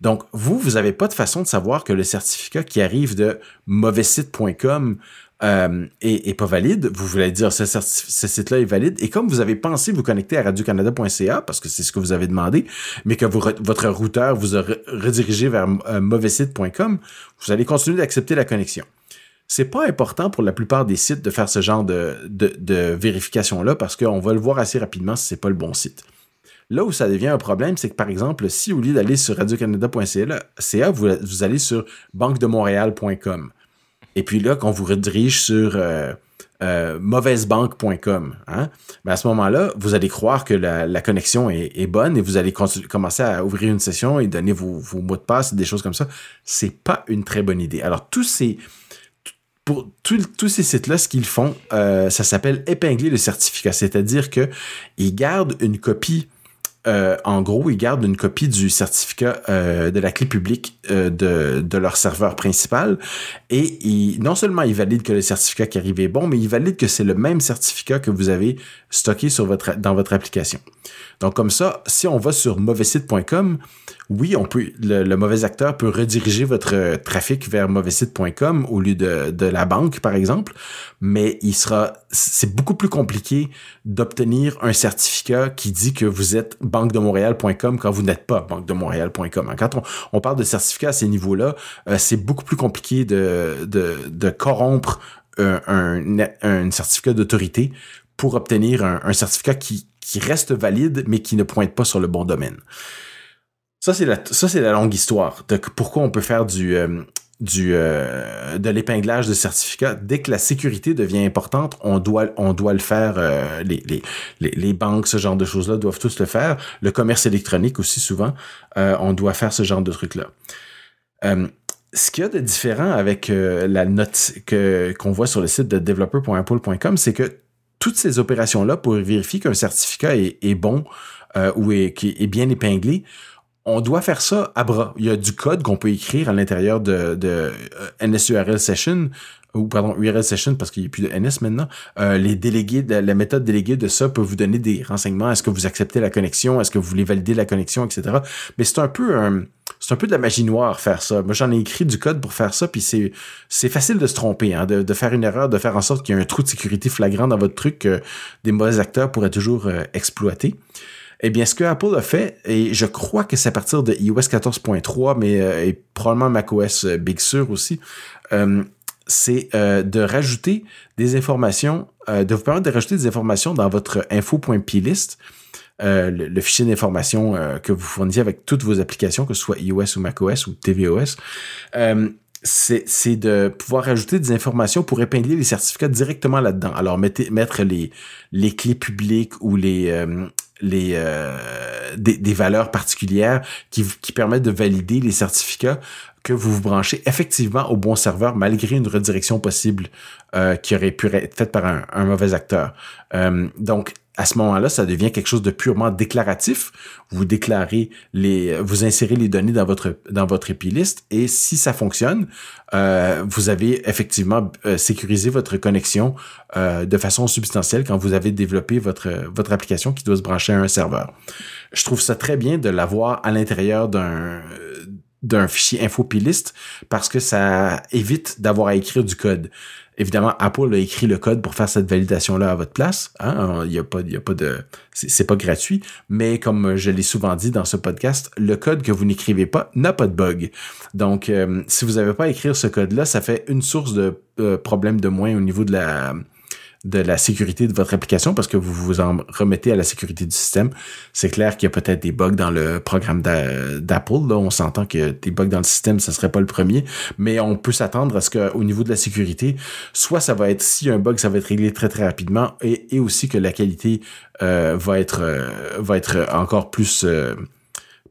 Donc, vous, vous n'avez pas de façon de savoir que le certificat qui arrive de mauvaissite.com euh, est, pas valide. Vous voulez dire ce, ce site-là est valide. Et comme vous avez pensé vous connecter à radiocanada.ca, parce que c'est ce que vous avez demandé, mais que votre routeur vous a redirigé vers euh, mauvaissite.com, vous allez continuer d'accepter la connexion. C'est pas important pour la plupart des sites de faire ce genre de, de, de vérification-là parce qu'on va le voir assez rapidement si c'est pas le bon site. Là où ça devient un problème, c'est que par exemple, si au lieu d'aller sur radiocanada.ca, vous, vous allez sur banquedemontréal.com. Et puis là, qu'on vous redirige sur euh, euh, mauvaisbanque.com, hein, à ce moment-là, vous allez croire que la, connexion est, bonne et vous allez commencer à ouvrir une session et donner vos, mots de passe des choses comme ça. C'est pas une très bonne idée. Alors, tous ces pour tous ces sites-là, ce qu'ils font, euh, ça s'appelle épingler le certificat, c'est-à-dire que ils gardent une copie euh, en gros, ils gardent une copie du certificat euh, de la clé publique euh, de, leur serveur principal et non seulement ils valident que le certificat qui arrive est bon, mais ils valident que c'est le même certificat que vous avez stocké dans votre application. Donc comme ça, si on va sur mauvaissite.com, oui, on peut le, mauvais acteur peut rediriger votre trafic vers mauvaissite.com au lieu de, de la banque, par exemple, mais il sera c'est beaucoup plus compliqué d'obtenir un certificat qui dit que vous êtes banque-de-montréal.com quand vous n'êtes pas banque-de-montréal.com. Quand on, on, parle de certificats à ces niveaux-là, euh, c'est beaucoup plus compliqué de, de, de corrompre un, un, un certificat d'autorité pour obtenir un, un certificat qui, qui reste valide, mais qui ne pointe pas sur le bon domaine. Ça, c'est la, ça, c'est la longue histoire de pourquoi on peut faire du, euh, du, euh, de l'épinglage de certificats. Dès que la sécurité devient importante, on doit, on doit le faire. Euh, les, les, les, banques, ce genre de choses-là doivent tous le faire. Le commerce électronique aussi, souvent, on doit faire ce genre de trucs-là. ce qu'il y a de différent avec la note que, qu'on voit sur le site de developer.apple.com, c'est que toutes ces opérations-là pour vérifier qu'un certificat est, bon ou est bien épinglé, on doit faire ça à bras. Il y a du code qu'on peut écrire à l'intérieur de, de euh, NSURL Session ou pardon, URL Session parce qu'il n'y a plus de NS maintenant. Euh, les délégués, la méthode déléguée de ça peut vous donner des renseignements. Est-ce que vous acceptez la connexion? Est-ce que vous voulez valider la connexion, etc. Mais c'est un peu un, c'est un peu de la magie noire faire ça. Moi, j'en ai écrit du code pour faire ça, puis c'est c'est facile de se tromper, hein, de, de, faire une erreur, de faire en sorte qu'il y ait un trou de sécurité flagrant dans votre truc que des mauvais acteurs pourraient toujours euh, exploiter. Eh bien, ce que Apple a fait, et je crois que c'est à partir de iOS 14.3, mais euh, et probablement macOS euh, Big Sur aussi, c'est de rajouter des informations, de vous permettre de rajouter des informations dans votre info.plist euh, le, fichier d'information euh, que vous fournissez avec toutes vos applications, que ce soit iOS ou macOS ou tvOS. Euh, c'est de pouvoir ajouter des informations pour épingler les certificats directement là-dedans. Alors, mettre les, les clés publiques ou les, les des, des, valeurs particulières qui, qui permettent de valider les certificats que vous vous branchez effectivement au bon serveur malgré une redirection possible euh, qui aurait pu être faite par un, un mauvais acteur. Euh, donc, à ce moment-là, ça devient quelque chose de purement déclaratif. Vous déclarez les, vous insérez les données dans votre dans votre épiliste et si ça fonctionne, euh, vous avez effectivement euh, sécurisé votre connexion euh, de façon substantielle quand vous avez développé votre votre application qui doit se brancher à un serveur. Je trouve ça très bien de l'avoir à l'intérieur d'un d'un fichier info-list parce que ça évite d'avoir à écrire du code. Évidemment, Apple a écrit le code pour faire cette validation-là à votre place. Hein? Il y a pas, il y a pas de, c'est pas gratuit. Mais comme je l'ai souvent dit dans ce podcast, le code que vous n'écrivez pas n'a pas de bug. Donc, euh, si vous n'avez pas à écrire ce code-là, ça fait une source de euh, problème de moins au niveau de la, de la sécurité de votre application parce que vous vous en remettez à la sécurité du système. C'est clair qu'il y a peut-être des bugs dans le programme d'Apple. Là, on s'entend que des bugs dans le système, ça serait pas le premier, mais on peut s'attendre à ce qu'au niveau de la sécurité, soit ça va être si un bug, ça va être réglé très très rapidement, et, et aussi que la qualité euh, va être euh, va être encore plus euh,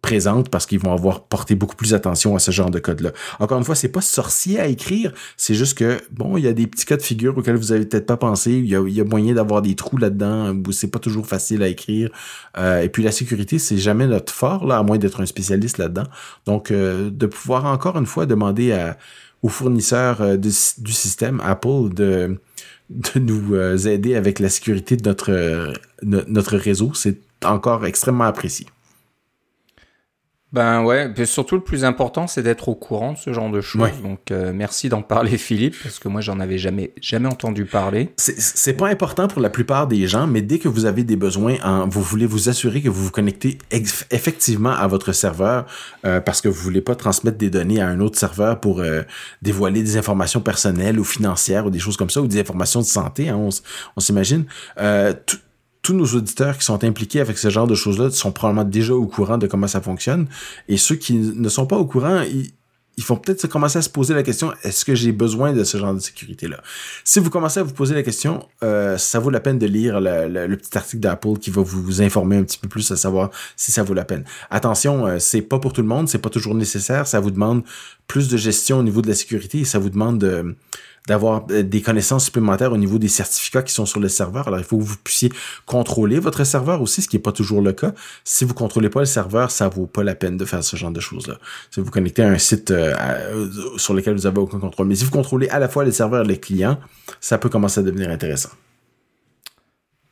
présente parce qu'ils vont avoir porté beaucoup plus attention à ce genre de code-là. Encore une fois, c'est pas sorcier à écrire, c'est juste que, bon, il y a des petits cas de figure auxquels vous avez peut-être pas pensé, il y a, y a moyen d'avoir des trous là-dedans où c'est pas toujours facile à écrire. Euh, et puis la sécurité, c'est jamais notre fort, là, à moins d'être un spécialiste là-dedans. Donc, euh, de pouvoir encore une fois demander à, aux fournisseurs euh, du système Apple de, de nous aider avec la sécurité de notre, notre réseau, c'est encore extrêmement apprécié. Ben ouais, puis surtout le plus important, c'est d'être au courant de ce genre de choses. Donc euh, merci d'en parler, Philippe, parce que moi j'en avais jamais jamais entendu parler. C'est pas important pour la plupart des gens, mais dès que vous avez des besoins, vous voulez vous assurer que vous vous connectez effectivement à votre serveur, euh, parce que vous voulez pas transmettre des données à un autre serveur pour euh, dévoiler des informations personnelles ou financières ou des choses comme ça, ou des informations de santé, hein, on, on s'imagine. Tous nos auditeurs qui sont impliqués avec ce genre de choses-là sont probablement déjà au courant de comment ça fonctionne. Et ceux qui ne sont pas au courant, ils, ils vont peut-être commencer à se poser la question est-ce que j'ai besoin de ce genre de sécurité-là? Si vous commencez à vous poser la question, euh, ça vaut la peine de lire le, petit article d'Apple qui va vous informer un petit peu plus à savoir si ça vaut la peine. Attention, euh, c'est pas pour tout le monde, c'est pas toujours nécessaire. Ça vous demande plus de gestion au niveau de la sécurité et ça vous demande de d'avoir euh, des connaissances supplémentaires au niveau des certificats qui sont sur le serveur. Alors, il faut que vous puissiez contrôler votre serveur aussi, ce qui n'est pas toujours le cas. Si vous contrôlez pas le serveur, ça vaut pas la peine de faire ce genre de choses-là. Si vous connectez à un site euh, euh, sur lequel vous avez aucun contrôle. Mais si vous contrôlez à la fois les serveurs et les clients, ça peut commencer à devenir intéressant.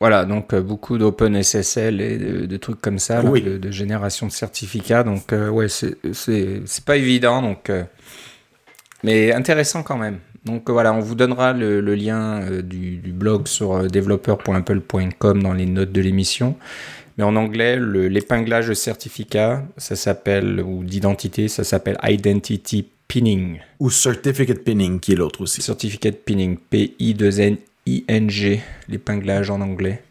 Voilà, donc beaucoup d'OpenSSL et de, trucs comme ça, de, génération de certificats. Donc, ouais, c'est pas évident. Donc, mais intéressant quand même. Donc voilà, on vous donnera le, lien euh, du, blog sur euh, developer.apple.com dans les notes de l'émission. Mais en anglais, l'épinglage de certificat, ça s'appelle, ou d'identité, ça s'appelle Identity Pinning. Ou Certificate Pinning, qui est l'autre aussi. Certificate Pinning, P-I-2-N-I-N-G, l'épinglage en anglais.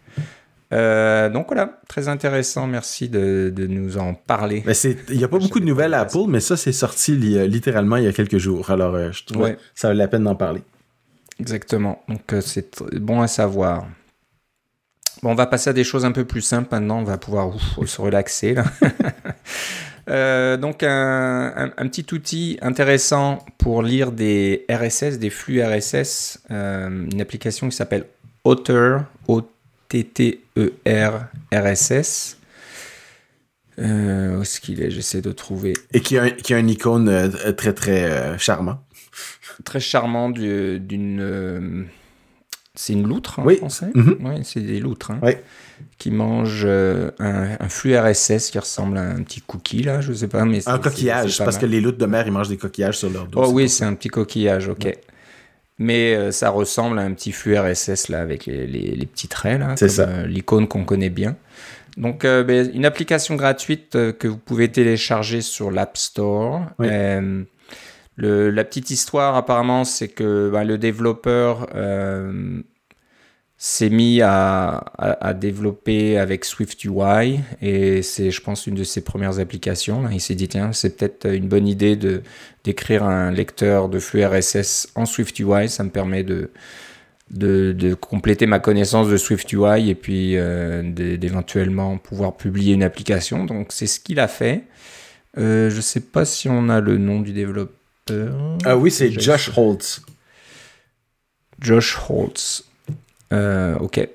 Euh, donc voilà, très intéressant. Merci de, nous en parler. Il n'y a pas beaucoup de nouvelles à Apple, mais ça, c'est sorti littéralement il y a quelques jours. Alors, euh, je trouve que ça vaut la peine d'en parler. Exactement. Donc, euh, c'est bon à savoir. Bon, on va passer à des choses un peu plus simples maintenant. On va pouvoir se relaxer. donc, un, petit outil intéressant pour lire des RSS, des flux RSS, une application qui s'appelle Otter, T-T-E-R-R-S-S. Euh, où est-ce qu'il est, J'essaie de trouver. Et qui a, qui a une icône euh, très, très euh, charmant. Très charmant d'une. Euh, c'est une loutre en oui. français? Mm-hmm. Oui, c'est des loutres. Hein, oui. Qui mangent un, un, flux RSS qui ressemble à un petit cookie, là, je sais pas. Mais un coquillage, parce que les loutres de mer, ils mangent des coquillages sur leur dos. Oh oui, c'est un petit coquillage, ok mais euh, ça ressemble à un petit flux RSS là avec les, les, petits traits là, c'est ça. Euh, l'icône qu'on connaît bien. Donc euh, ben, une application gratuite que vous pouvez télécharger sur l'App Store. Le, la petite histoire apparemment c'est que ben, le développeur s'est mis à, à, développer avec Swift UI et c'est, je pense, une de ses premières applications. Il s'est dit, tiens, c'est peut-être une bonne idée de, d'écrire un lecteur de flux RSS en Swift UI. Ça me permet de, de, de compléter ma connaissance de Swift UI et puis euh, d'éventuellement pouvoir publier une application. Donc, c'est ce qu'il a fait. Euh, je ne sais pas si on a le nom du développeur. Ah oui, c'est Josh Holtz. Josh Holtz. Euh, ok.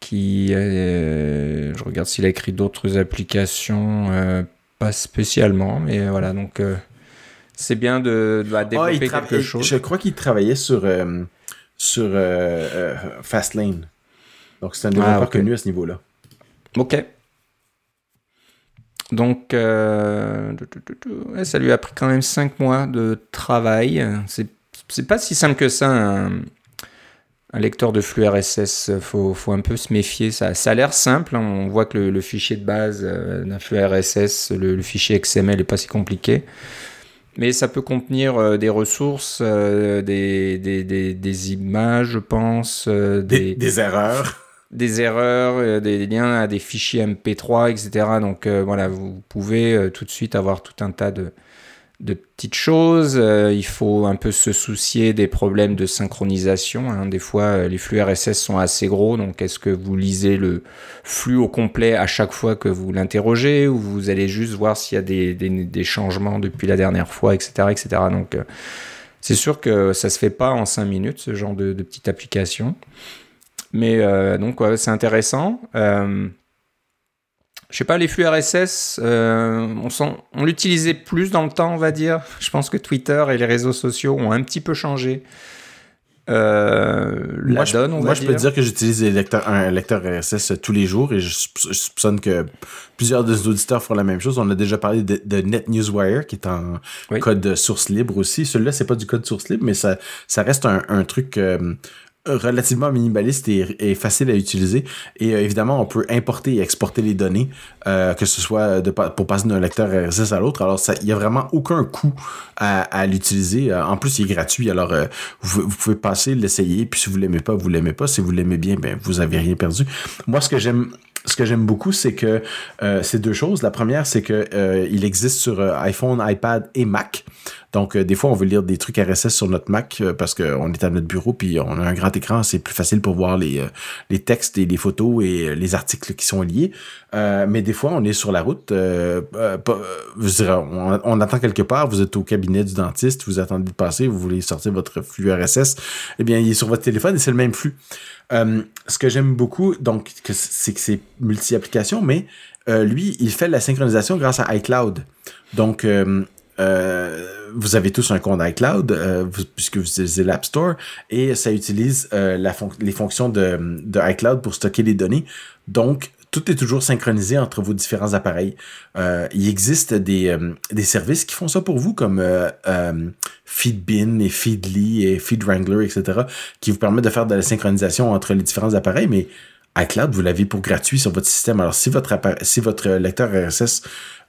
Qui, euh, je regarde s'il a écrit d'autres applications, euh, pas spécialement, mais voilà, donc c'est bien de, de, développer ah, quelque chose. Je crois qu'il travaillait sur, sur Fastlane. Donc c'est un développeur ah, connu à ce niveau-là. Ok. Donc, ça lui a pris quand même 5 mois de travail. C'est pas si simple que ça, un, lecteur de flux RSS. Faut, faut un peu se méfier. Ça, ça a l'air simple. Hein. On voit que le, fichier de base d'un flux RSS, le, le, fichier XML, n'est pas si compliqué mais ça peut contenir euh, des ressources, euh, des, des, des, images, je pense, euh, des, des, erreurs. Des erreurs, des liens à des fichiers MP3, etc. Donc voilà, vous pouvez tout de suite avoir tout un tas de, de petites choses. Euh, il faut un peu se soucier des problèmes de synchronisation. Hein. Des fois, euh, les flux RSS sont assez gros, donc est-ce que vous lisez le flux au complet à chaque fois que vous l'interrogez ou vous allez juste voir s'il y a des, des, changements depuis la dernière fois, etc. etc. Donc, euh, c'est sûr que ça se fait pas en 5 minutes, ce genre de, de petite application. Mais donc, c'est intéressant je sais pas, les flux RSS, euh, on, on l'utilisait plus dans le temps, on va dire. Je pense que Twitter et les réseaux sociaux ont un petit peu changé. Euh, la moi, donne, on moi, je peux dire que j'utilise un lecteur RSS tous les jours et je, soupçonne que plusieurs de nos auditeurs font la même chose. On a déjà parlé de, de NetNewsWire qui est en code source libre aussi. Celui-là, c'est pas du code source libre, mais ça, ça reste un, un truc euh, relativement minimaliste et, facile à utiliser. Et euh, évidemment, on peut importer et exporter les données, euh, que ce soit pour passer d'un lecteur RSS à l'autre. Alors, il n'y a vraiment aucun coût à, l'utiliser. Euh, en plus, il est gratuit. Alors, vous, pouvez passer, l'essayer. Puis, si vous l'aimez pas, vous l'aimez pas. Si vous l'aimez bien, ben, vous avez rien perdu. Moi, ce que j'aime beaucoup, c'est que c'est deux choses. La première, c'est que euh, il existe sur iPhone, iPad et Mac. Donc, des fois, on veut lire des trucs RSS sur notre Mac parce qu'on est à notre bureau puis on a un grand écran. C'est plus facile pour voir les, les textes et les photos et les articles qui sont liés. mais des fois, on est sur la route. on, attend quelque part. Vous êtes au cabinet du dentiste. Vous attendez de passer. Vous voulez sortir votre flux RSS. Eh bien, il est sur votre téléphone et c'est le même flux. Euh, ce que j'aime beaucoup, donc, c'est que c'est multi-application, mais euh, lui, il fait la synchronisation grâce à iCloud. Donc, euh, vous avez tous un compte iCloud puisque vous utilisez l'App Store et ça utilise la les fonctions de, iCloud pour stocker les données. Donc, tout est toujours synchronisé entre vos différents appareils. Euh, il existe des, euh, services qui font ça pour vous, comme euh, Feedbin et Feedly et FeedWrangler, etc., qui vous permettent de faire de la synchronisation entre les différents appareils, mais iCloud, vous l'avez pour gratuit sur votre système. Alors, si votre, si votre lecteur RSS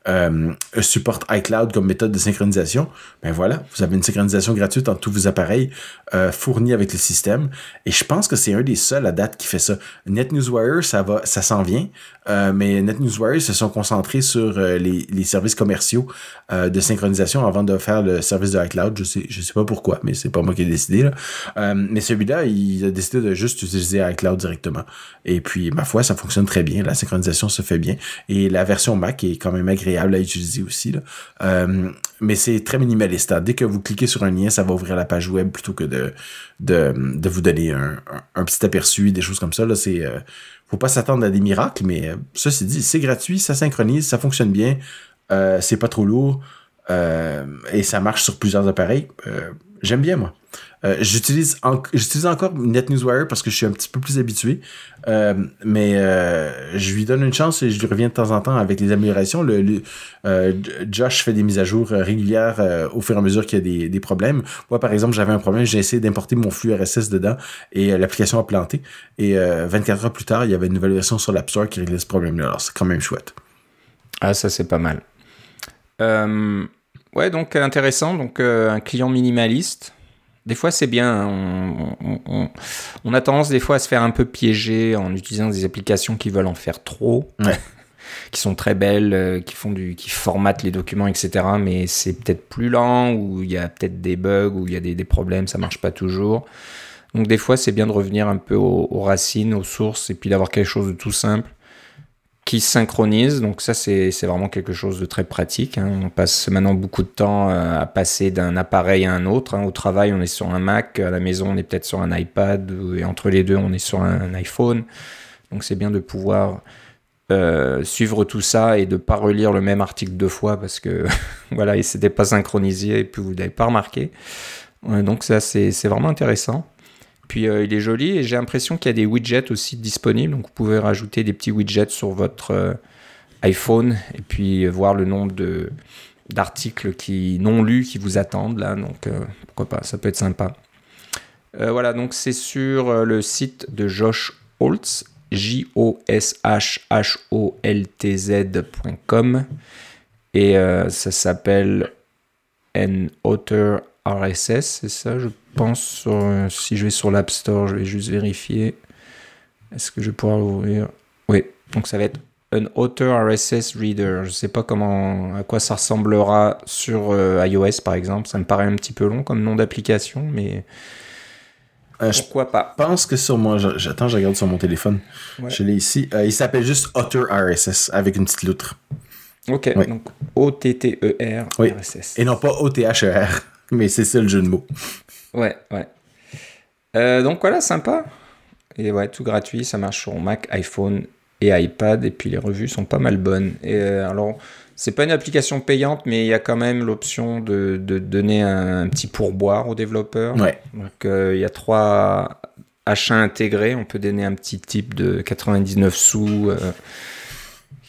euh, supporte iCloud comme méthode de synchronisation, ben voilà, vous avez une synchronisation gratuite entre tous vos appareils euh, fournis avec le système. Et je pense que c'est un des seuls à date qui fait ça. NetNewsWire, ça va, ça s'en vient, euh, mais NetNewsWire se sont concentrés sur euh, les, les, services commerciaux euh, de synchronisation avant de faire le service de iCloud. Je sais, je sais pas pourquoi, mais c'est pas moi qui ai décidé. Là. mais celui-là, il a décidé de juste utiliser iCloud directement. Et puis, ma foi, ça fonctionne très bien. La synchronisation se fait bien. Et la version Mac est quand même agréable à utiliser aussi. Là. Euh, mais c'est très minimaliste. Dès que vous cliquez sur un lien, ça va ouvrir la page web plutôt que de, de, de vous donner un, un, petit aperçu, des choses comme ça. Là, c'est, euh, faut pas s'attendre à des miracles, mais euh, ceci dit, c'est gratuit, ça synchronise, ça fonctionne bien, c'est pas trop lourd et ça marche sur plusieurs appareils. J'aime bien, moi. Euh, j'utilise j'utilise encore NetNewsWire parce que je suis un petit peu plus habitué, euh, mais euh, je lui donne une chance et je lui reviens de temps en temps avec les améliorations. Le, Josh fait des mises à jour régulières au fur et à mesure qu'il y a des, des problèmes. Moi, par exemple, j'avais un problème, j'ai essayé d'importer mon flux RSS dedans et l'application a planté. Et 24 heures plus tard, il y avait une nouvelle version sur l'App Store qui réglait ce problème-là. Alors, c'est quand même chouette. Ah, ça, c'est pas mal. ouais, donc intéressant. Donc, un client minimaliste des fois, c'est bien. Hein. On, a tendance des fois à se faire un peu piéger en utilisant des applications qui veulent en faire trop, qui sont très belles, euh, qui font du, qui formatent les documents, etc. Mais c'est peut-être plus lent ou il y a peut-être des bugs ou il y a des, problèmes, ça marche pas toujours. Donc des fois, c'est bien de revenir un peu aux racines, aux sources, et puis d'avoir quelque chose de tout simple qui synchronise. Donc ça, c'est vraiment quelque chose de très pratique. Hein. On passe maintenant beaucoup de temps euh, à passer d'un appareil à un autre. Hein. Au travail, on est sur un Mac. À la maison, on est peut-être sur un iPad. Et entre les deux, on est sur un, iPhone. Donc c'est bien de pouvoir euh, suivre tout ça et de pas relire le même article deux fois parce que voilà, il s'était pas synchronisé et puis vous n'avez pas remarqué. donc ça, c'est vraiment intéressant. Puis euh, il est joli et j'ai l'impression qu'il y a des widgets aussi disponibles. Donc vous pouvez rajouter des petits widgets sur votre, euh, iPhone et puis voir le nombre d'articles qui non lus qui vous attendent là. Donc pourquoi pas, ça peut être sympa. voilà, donc c'est sur le site de Josh Holtz, J-O-S-H-H-O-L-T-Z.com et ça s'appelle An Author RSS, c'est ça, je pense. si je vais sur l'App Store, je vais juste vérifier. Est-ce que je vais pouvoir l'ouvrir Oui, donc ça va être un Author RSS Reader. Je ne sais pas comment, à quoi ça ressemblera sur euh, iOS par exemple. Ça me paraît un petit peu long comme nom d'application, mais euh, pourquoi pas? Je pense que sur moi, j'attends, je regarde sur mon téléphone. Je l'ai ici. Euh, il s'appelle juste Author RSS avec une petite loutre. Ok, donc O-T-T-E-R RSS. Et non pas O-T-H-E-R, mais c'est ça le jeu de mots. Ouais, ouais. donc voilà, sympa. Et ouais, tout gratuit, ça marche sur Mac, iPhone et iPad, et puis les revues sont pas mal bonnes. Et euh, alors, c'est pas une application payante, mais il y a quand même l'option de, de, donner un, petit pourboire aux développeurs. Ouais. Donc euh, il y a trois achats intégrés, on peut donner un petit type de 99 sous.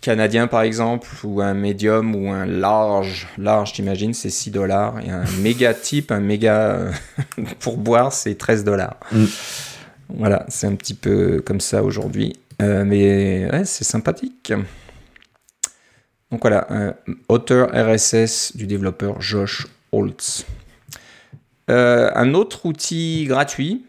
Euh, canadien par exemple, ou un médium, ou un large, large t'imagines, c'est 6 dollars, et un méga type, un méga pourboire, c'est 13 dollars. Mm. Voilà, c'est un petit peu comme ça aujourd'hui. Euh, mais ouais, c'est sympathique. Donc voilà, euh, auteur RSS du développeur Josh Holtz. Euh, un autre outil gratuit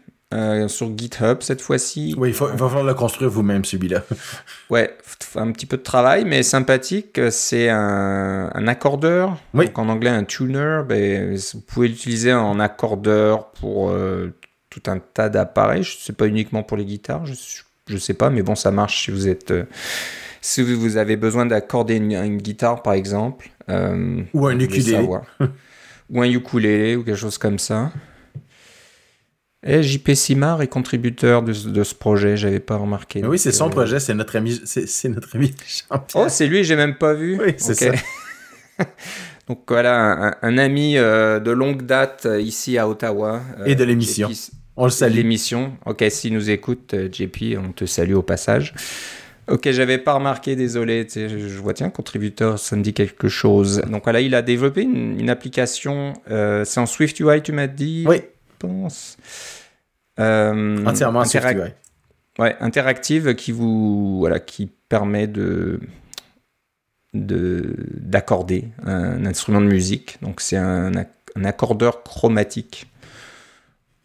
sur GitHub cette fois-ci. Oui, il, va falloir le construire vous-même celui-là. ouais, un petit peu de travail, mais sympathique. C'est un, accordeur. Donc en anglais, un tuner. Ben, vous pouvez l'utiliser en accordeur pour tout un tas d'appareils. Ce n'est pas uniquement pour les guitares, je ne sais pas, mais bon, ça marche si vous êtes. Euh, si vous avez besoin d'accorder une, guitare, par exemple. Euh, ou un ukulélé. ou un ukulélé, ou quelque chose comme ça. Et JP Simard est contributeur de, ce projet, j'avais pas remarqué. Oui, c'est son euh, projet, c'est notre ami, c'est notre ami Oh, c'est lui, j'ai même pas vu. Oui, c'est ça. Donc voilà, un, ami de longue date ici à Ottawa. Et de l'émission. On le salue. L'émission. Ok, s'il nous écoute, euh, JP, on te salue au passage. Ok, j'avais pas remarqué, désolé. Je vois, tiens, contributeur, ça me dit quelque chose. Donc voilà, il a développé une, application. Euh, c'est en Swift UI, tu m'as dit? Oui. Je pense. Euh, Entièrement UI. Ouais, interactive qui vous voilà, qui permet de d'accorder un instrument de musique. Donc c'est un, un accordeur chromatique.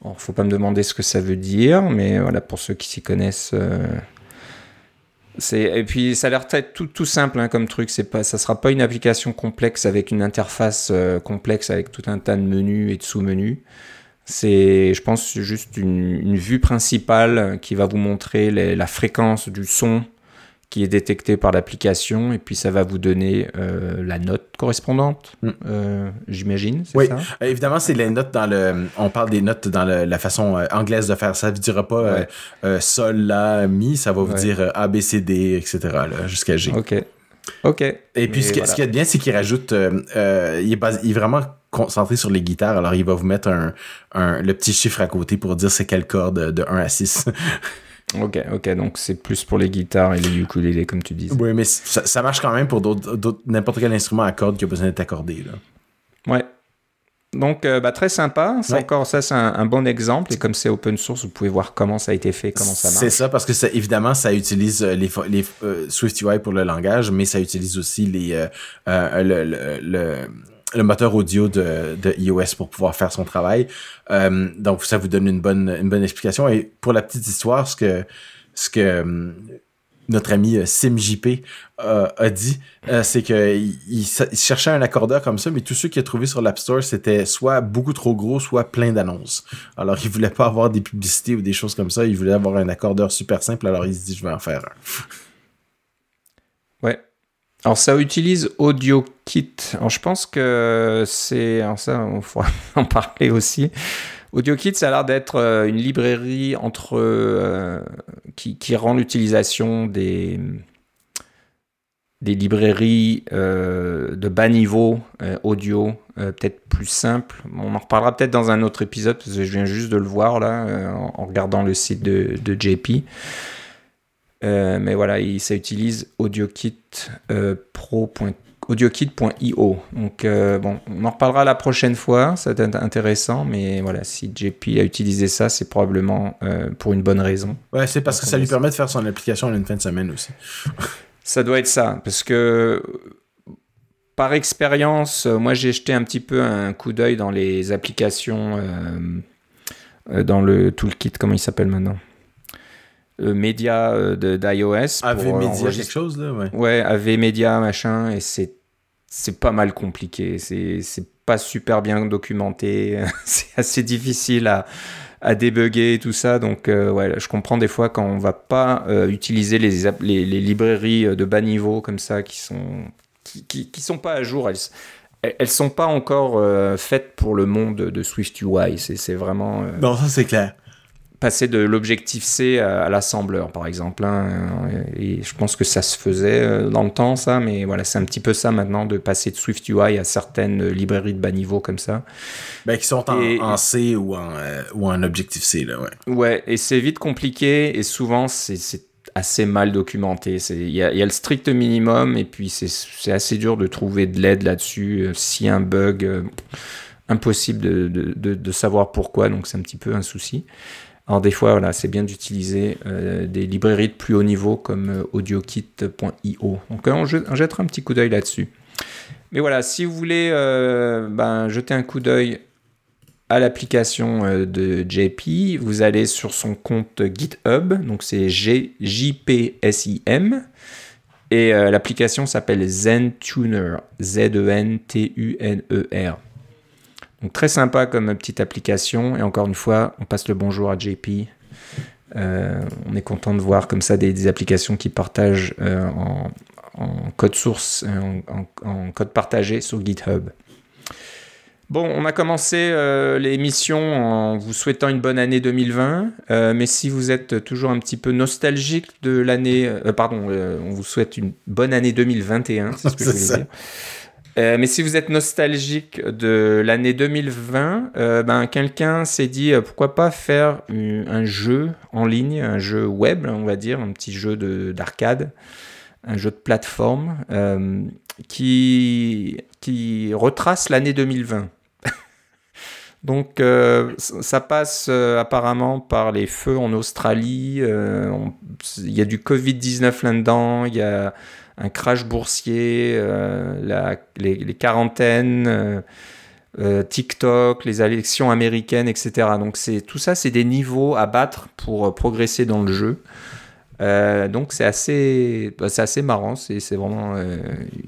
Il faut pas me demander ce que ça veut dire, mais voilà, pour ceux qui s'y connaissent. Euh, et puis ça a l'air tout, tout simple hein, comme truc. C'est pas, ça sera pas une application complexe avec une interface euh, complexe avec tout un tas de menus et de sous-menus. C'est, je pense, juste une, une, vue principale qui va vous montrer la fréquence du son qui est détecté par l'application et puis ça va vous donner euh, la note correspondante, mm. euh, j'imagine. Oui, ça? évidemment, c'est les notes dans le. On parle des notes dans la façon euh, anglaise de faire ça. Ça ne vous dira pas sol, la, mi, ça va vous dire A, B, C, D, etc. jusqu'à G. OK. OK. Et puis, ce, qui, ce, est bien, c'est qu'il rajoute. il, est il est vraiment concentré sur les guitares. Alors, il va vous mettre un, un, le petit chiffre à côté pour dire c'est quelle corde de 1 à 6. Ok, ok, donc c'est plus pour les guitares et les ukulélés, comme tu dis. Oui, mais ça, marche quand même pour n'importe quel instrument à cordes qui a besoin d'être accordé. Là. Ouais. Donc, euh, bah, très sympa. C'est encore ça, c'est un, bon exemple. Et comme c'est open source, vous pouvez voir comment ça a été fait, comment ça marche. C'est ça, parce que ça, évidemment, ça utilise euh, les, les euh, SwiftUI pour le langage, mais ça utilise aussi les, le le moteur audio de, de, iOS pour pouvoir faire son travail. Euh, donc ça vous donne une bonne une bonne explication. Et pour la petite histoire, ce que ce que euh, notre ami euh, SimJP euh, a dit, c'est que il, cherchait un accordeur comme ça, mais tous ceux qu'il a trouvé sur l'App Store, c'était soit beaucoup trop gros, soit plein d'annonces. Alors il voulait pas avoir des publicités ou des choses comme ça, il voulait avoir un accordeur super simple, alors il se dit je vais en faire un. Ouais, alors ça utilise AudioKit. Alors je pense que c'est... Alors ça, on pourra en parler aussi. AudioKit, ça a l'air d'être euh, une librairie entre euh, qui, rend l'utilisation des, des librairies euh, de bas niveau audio peut-être plus simple. On en reparlera peut-être dans un autre épisode parce que je viens juste de le voir là en, regardant le site de, de JP. Mais voilà, ça utilise AudioKit Pro audiokit.io. Donc euh, bon, on en reparlera la prochaine fois, ça va être intéressant, mais voilà, si JP a utilisé ça, c'est probablement euh, pour une bonne raison. Ouais, c'est parce que ça lui permet de faire son application en une fin de semaine aussi. ça doit être ça, parce que par expérience, moi j'ai jeté un petit peu un coup d'œil dans les applications, euh, dans le toolkit, comment il s'appelle maintenant? Média d'iOS. AV Media quelque chose là, ouais. Ouais, AV Media machin, et c'est c'est pas mal compliqué. C'est pas super bien documenté. c'est assez difficile à, à débugger tout ça. Donc, euh, ouais, je comprends des fois quand on va pas euh, utiliser les, les, les, librairies de bas niveau comme ça qui sont, qui, qui, sont pas à jour. Elles, elles sont pas encore euh, faites pour le monde de Swift UI. C'est vraiment. non, ça c'est clair passer de l'objectif C à, l'assembleur, par exemple. Hein, et je pense que ça se faisait euh, dans le temps, ça, mais voilà, c'est un petit peu ça maintenant de passer de Swift UI à certaines librairies de bas niveau comme ça. Ben, qui sont en, C ou en, euh, ou en objectif C, là, ouais. Ouais, et c'est vite compliqué et souvent c'est assez mal documenté. Il y a, y a, le strict minimum et puis c'est assez dur de trouver de l'aide là-dessus. Euh, a un bug, impossible de, de, de, de, savoir pourquoi, donc c'est un petit peu un souci. Alors des fois, voilà, c'est bien d'utiliser euh, des librairies de plus haut niveau comme euh, audiokit.io. Donc on, jettera un petit coup d'œil là-dessus. Mais voilà, si vous voulez euh, ben, jeter un coup d'œil à l'application de JP, vous allez sur son compte GitHub, donc c'est JPSIM, et l'application s'appelle ZenTuner, Z-E-N-T-U-N-E-R. Donc très sympa comme petite application. Et encore une fois, on passe le bonjour à JP. Euh, on est content de voir comme ça des, applications qui partagent euh, en, code source, euh, en, code partagé sur GitHub. Bon, on a commencé l'émission en vous souhaitant une bonne année 2020, mais si vous êtes toujours un petit peu nostalgique de l'année, pardon, on vous souhaite une bonne année 2021, c'est ce que je voulais dire. Euh, mais si vous êtes nostalgique de l'année 2020, euh, ben, quelqu'un s'est dit euh, pourquoi pas faire un jeu en ligne, un jeu web, on va dire, un petit jeu d'arcade, un jeu de plateforme qui, qui retrace l'année 2020. Donc ça passe apparemment par les feux en Australie, il y a du Covid-19 là-dedans, il y a un crash boursier, euh, les, quarantaines, euh, euh, TikTok, les élections américaines, etc. Donc tout ça, c'est des niveaux à battre pour progresser dans le jeu. Euh, donc c'est assez, bah, c'est assez marrant, c'est, c'est vraiment euh,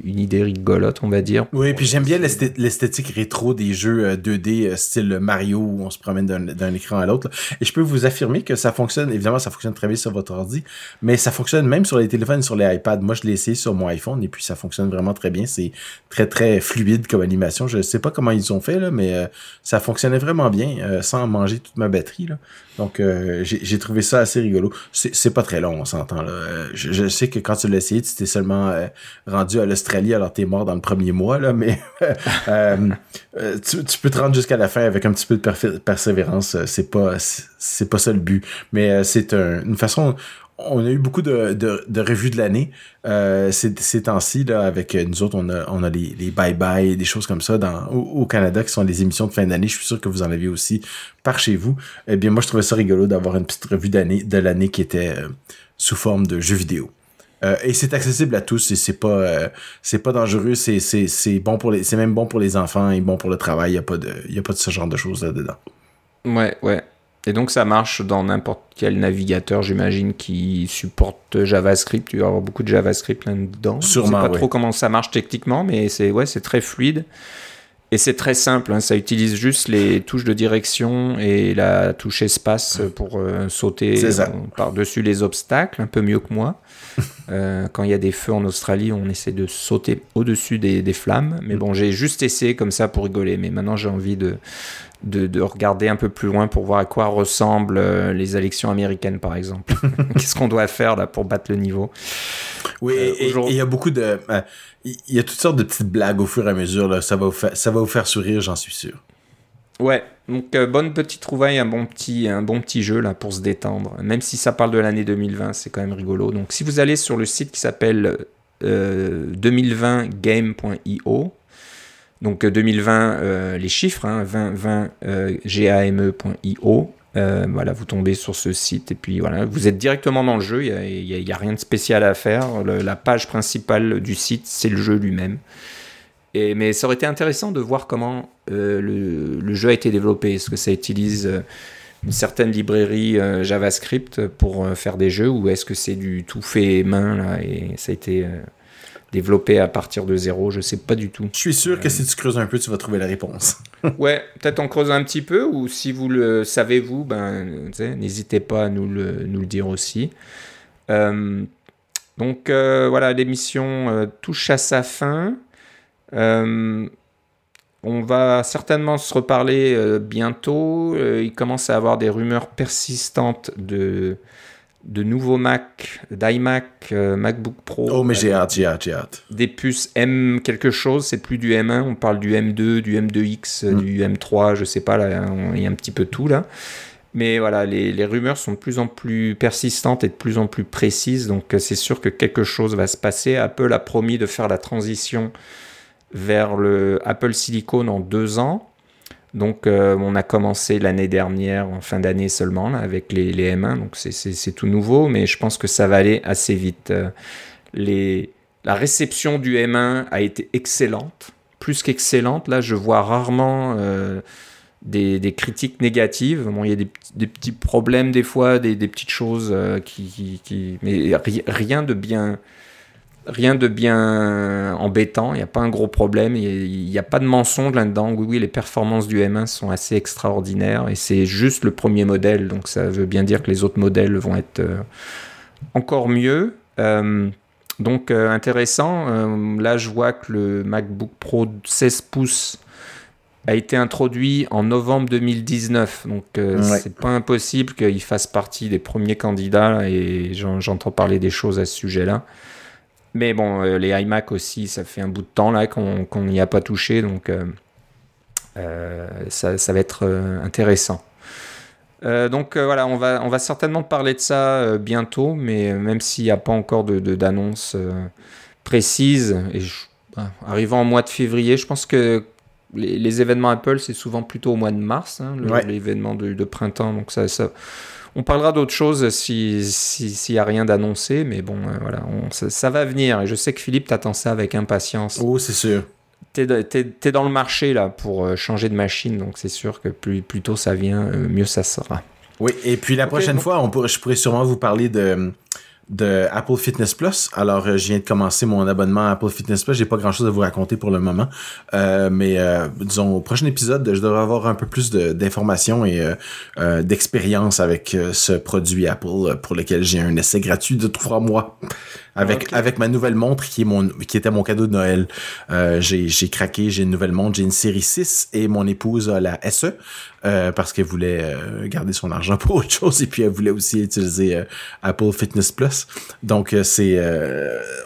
une idée rigolote, on va dire. Oui, puis j'aime bien l'esthétique rétro des jeux 2D euh, style Mario où on se promène d'un, écran à l'autre. Et je peux vous affirmer que ça fonctionne, évidemment ça fonctionne très bien sur votre ordi, mais ça fonctionne même sur les téléphones sur les iPads. Moi je l'ai essayé sur mon iPhone et puis ça fonctionne vraiment très bien. C'est très très fluide comme animation. Je sais pas comment ils ont fait là, mais ça fonctionnait vraiment bien sans manger toute ma batterie là. Donc, euh, j'ai trouvé ça assez rigolo. C'est pas très long, on s'entend. là. Euh, je, sais que quand tu l'as essayé, tu t'es seulement euh, rendu à l'Australie, alors t'es mort dans le premier mois, là, mais tu, peux te rendre jusqu'à la fin avec un petit peu de persévérance. C'est pas c'est pas ça le but. Mais c'est une façon on a eu beaucoup de, revues de l'année euh, ces, temps-ci. Là, avec euh, nous autres, on a, les, bye-bye, des choses comme ça au, Canada qui sont les émissions de fin d'année. Je suis sûr que vous en avez aussi par chez vous. Eh bien, moi, je trouvais ça rigolo d'avoir une petite revue de l'année qui était euh, sous forme de jeux vidéo. Euh, et c'est accessible à tous et c'est pas c'est pas dangereux c'est c'est c'est bon pour les c'est même bon pour les enfants et bon pour le travail il y a pas de il y a pas de ce genre de choses là dedans ouais ouais et donc ça marche dans n'importe quel navigateur, j'imagine, qui supporte JavaScript. Tu vas avoir beaucoup de JavaScript là-dedans. Sûrement. Je sais pas trop comment ça marche techniquement, mais c'est ouais, c'est très fluide. Et c'est très simple, hein. ça utilise juste les touches de direction et la touche espace pour euh, sauter par-dessus les obstacles, un peu mieux que moi. Euh, quand il y a des feux en Australie, on essaie de sauter au-dessus des, des, flammes. Mais bon, j'ai juste essayé comme ça pour rigoler. Mais maintenant, j'ai envie de, de, regarder un peu plus loin pour voir à quoi ressemblent euh, les élections américaines, par exemple. Qu'est-ce qu'on doit faire là pour battre le niveau? Oui, euh, et il y a beaucoup de... Euh, il y a toutes sortes de petites blagues au fur et à mesure. Là. Ça, va vous faire, ça va vous faire sourire, j'en suis sûr. Ouais, donc bonne petite trouvaille, un bon petit, un bon petit jeu là pour se détendre. Même si ça parle de l'année 2020, c'est quand même rigolo. Donc si vous allez sur le site qui s'appelle 2020game.io, donc 2020 les chiffres, hein, 2020 game.io, euh, voilà, vous tombez sur ce site et puis voilà, vous êtes directement dans le jeu. Il n'y a, rien de spécial à faire. la page principale du site, c'est le jeu lui-même. Mais ça aurait été intéressant de voir comment euh, le, jeu a été développé. Est-ce que ça utilise euh, une certaine librairie JavaScript pour faire des jeux ou est-ce que c'est du tout fait main là et ça a été développé à partir de zéro, je sais pas du tout. Je suis sûr que si tu creuses un peu, tu vas trouver la réponse. ouais, peut-être en creusant un petit peu, ou si vous le savez vous, ben, n'hésitez pas à nous le, nous le dire aussi. Euh, donc euh, voilà, l'émission euh, touche à sa fin. on va certainement se reparler bientôt. il commence à avoir des rumeurs persistantes de de nouveaux Mac, d'iMac, euh, MacBook Pro. Oh, mais j'ai hâte, j'ai hâte, j'ai hâte. Des puces M quelque chose, c'est plus du M1, on parle du M2, du M2X, mm. du M3, je sais pas, là, il y a un petit peu tout là. Mais voilà, les, les, rumeurs sont de plus en plus persistantes et de plus en plus précises, donc euh, c'est sûr que quelque chose va se passer. Apple a promis de faire la transition vers le Apple Silicon en deux ans. Donc, euh, on a commencé l'année dernière, en fin d'année seulement, avec les, M1. Donc, c'est tout nouveau, mais je pense que ça va aller assez vite. Euh, la réception du M1 a été excellente, plus qu'excellente. Là, je vois rarement euh, des, critiques négatives. Il y a des, petits problèmes des fois, des, petites choses Mais rien de bien rien de bien embêtant, il n'y a pas un gros problème, il n'y a, pas de mensonge là-dedans. Oui, oui, les performances du M1 sont assez extraordinaires et c'est juste le premier modèle, donc ça veut bien dire que les autres modèles vont être euh, encore mieux. Euh, donc euh, intéressant, là je vois que le MacBook Pro 16 pouces a été introduit en novembre 2019, donc c'est pas impossible qu'il fasse partie des premiers candidats et j'entends parler des choses à ce sujet-là. Mais bon, euh, les iMac aussi, ça fait un bout de temps là qu'on n'y a pas touché, donc euh, euh, ça, ça, va être intéressant. donc voilà, on va, on va certainement parler de ça bientôt, mais même s'il n'y a pas encore d'annonce de, précise, et bah, arrivant au mois de février, je pense que les, événements Apple, c'est souvent plutôt au mois de mars, hein, l'événement de, de, printemps, donc ça, ça on parlera d'autres choses s'il n'y a rien d'annoncé, mais bon, euh, voilà, ça, va venir. Et je sais que Philippe t'attend ça avec impatience. Oh, c'est sûr. T'es es, dans le marché là pour euh, changer de machine, donc c'est sûr que plus, plus tôt ça vient, euh, mieux ça sera. Oui, et puis la prochaine fois, on pourrait, je pourrais sûrement vous parler de de Apple Fitness Plus. Alors, euh, je viens de commencer mon abonnement à Apple Fitness Plus. J'ai pas grand chose à vous raconter pour le moment. Euh, mais euh, disons, au prochain épisode, je devrais avoir un peu plus d'informations et d'expérience avec ce produit Apple pour lequel j'ai un essai gratuit de trois mois avec avec ma nouvelle montre qui est mon qui était mon cadeau de Noël. j'ai craqué, j'ai une nouvelle montre, j'ai une série 6 et mon épouse a la SE. Euh, parce qu'elle voulait euh, garder son argent pour autre chose et puis elle voulait aussi utiliser euh, Apple Fitness Plus. Donc c'est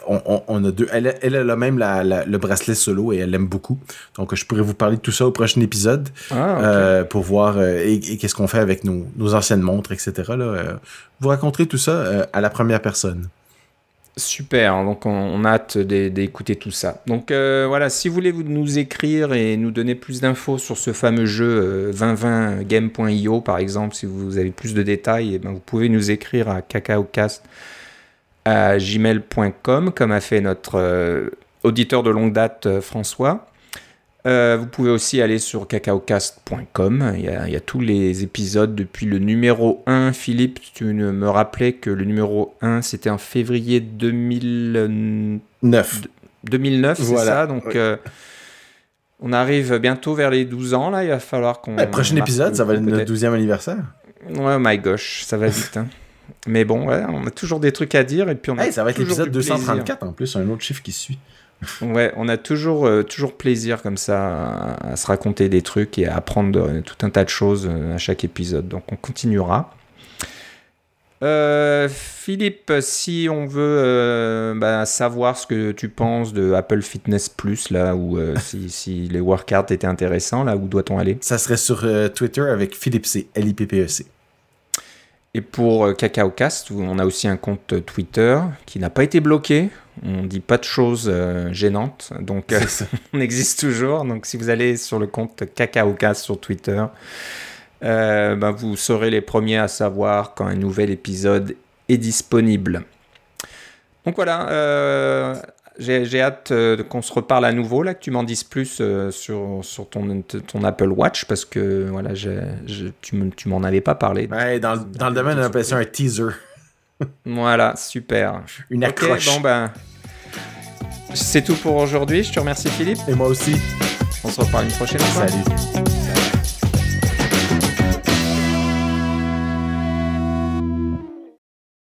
on, on, a deux. Elle, elle a même la, le bracelet solo et elle l'aime beaucoup. Donc je pourrais vous parler de tout ça au prochain épisode ah, pour voir et, qu'est-ce qu'on fait avec nos, nos anciennes montres, etc. Là, vous raconterez tout ça à la première personne. Super, donc on, a hâte d'écouter tout ça. Donc euh, voilà, si vous voulez nous écrire et nous donner plus d'infos sur ce fameux jeu 2020game.io par exemple, si vous avez plus de détails, eh ben, vous pouvez nous écrire à cacaocast comme a fait notre euh, auditeur de longue date euh, François. Euh, vous pouvez aussi aller sur cacaocast.com. Il, il, y a tous les épisodes depuis le numéro 1. Philippe, tu me rappelais que le numéro 1, c'était en février 2009. 2009, c'est ça? Donc, euh, on arrive bientôt vers les 12 ans. Là, il va falloir qu'on. Le prochain épisode, ça va être notre 12e anniversaire. Ouais, my gosh, ça va vite. Hein. Mais bon, on a toujours des trucs à dire. Et puis on ça va être l'épisode 234 en plus, un autre chiffre qui suit. Ouais, on a toujours, euh, toujours plaisir comme ça à, se raconter des trucs et à apprendre tout un tas de choses euh, à chaque épisode. Donc on continuera. Euh, Philippe, si on veut bah, savoir ce que tu penses de Apple Fitness Plus, là, ou si, si, les workouts étaient intéressants, là, où doit-on aller? Ça serait sur Twitter avec Philippe C, L-I-P-P-E-C. Et pour CacaoCast, on a aussi un compte Twitter qui n'a pas été bloqué. On dit pas de choses gênantes, donc on existe toujours. Donc si vous allez sur le compte CacaoCast sur Twitter, euh, ben, vous serez les premiers à savoir quand un nouvel épisode est disponible. Donc voilà, euh, j'ai hâte euh, qu'on se reparle à nouveau, là, que tu m'en dises plus sur, sur ton, ton, Apple Watch, parce que voilà, tu m'en avais pas parlé. dans, dans le domaine, on appelle ça un teaser. Voilà, super. Une accroche. bon ben, c'est tout pour aujourd'hui. Je te remercie Philippe. Et moi aussi. On se reparle une prochaine fois. Salut.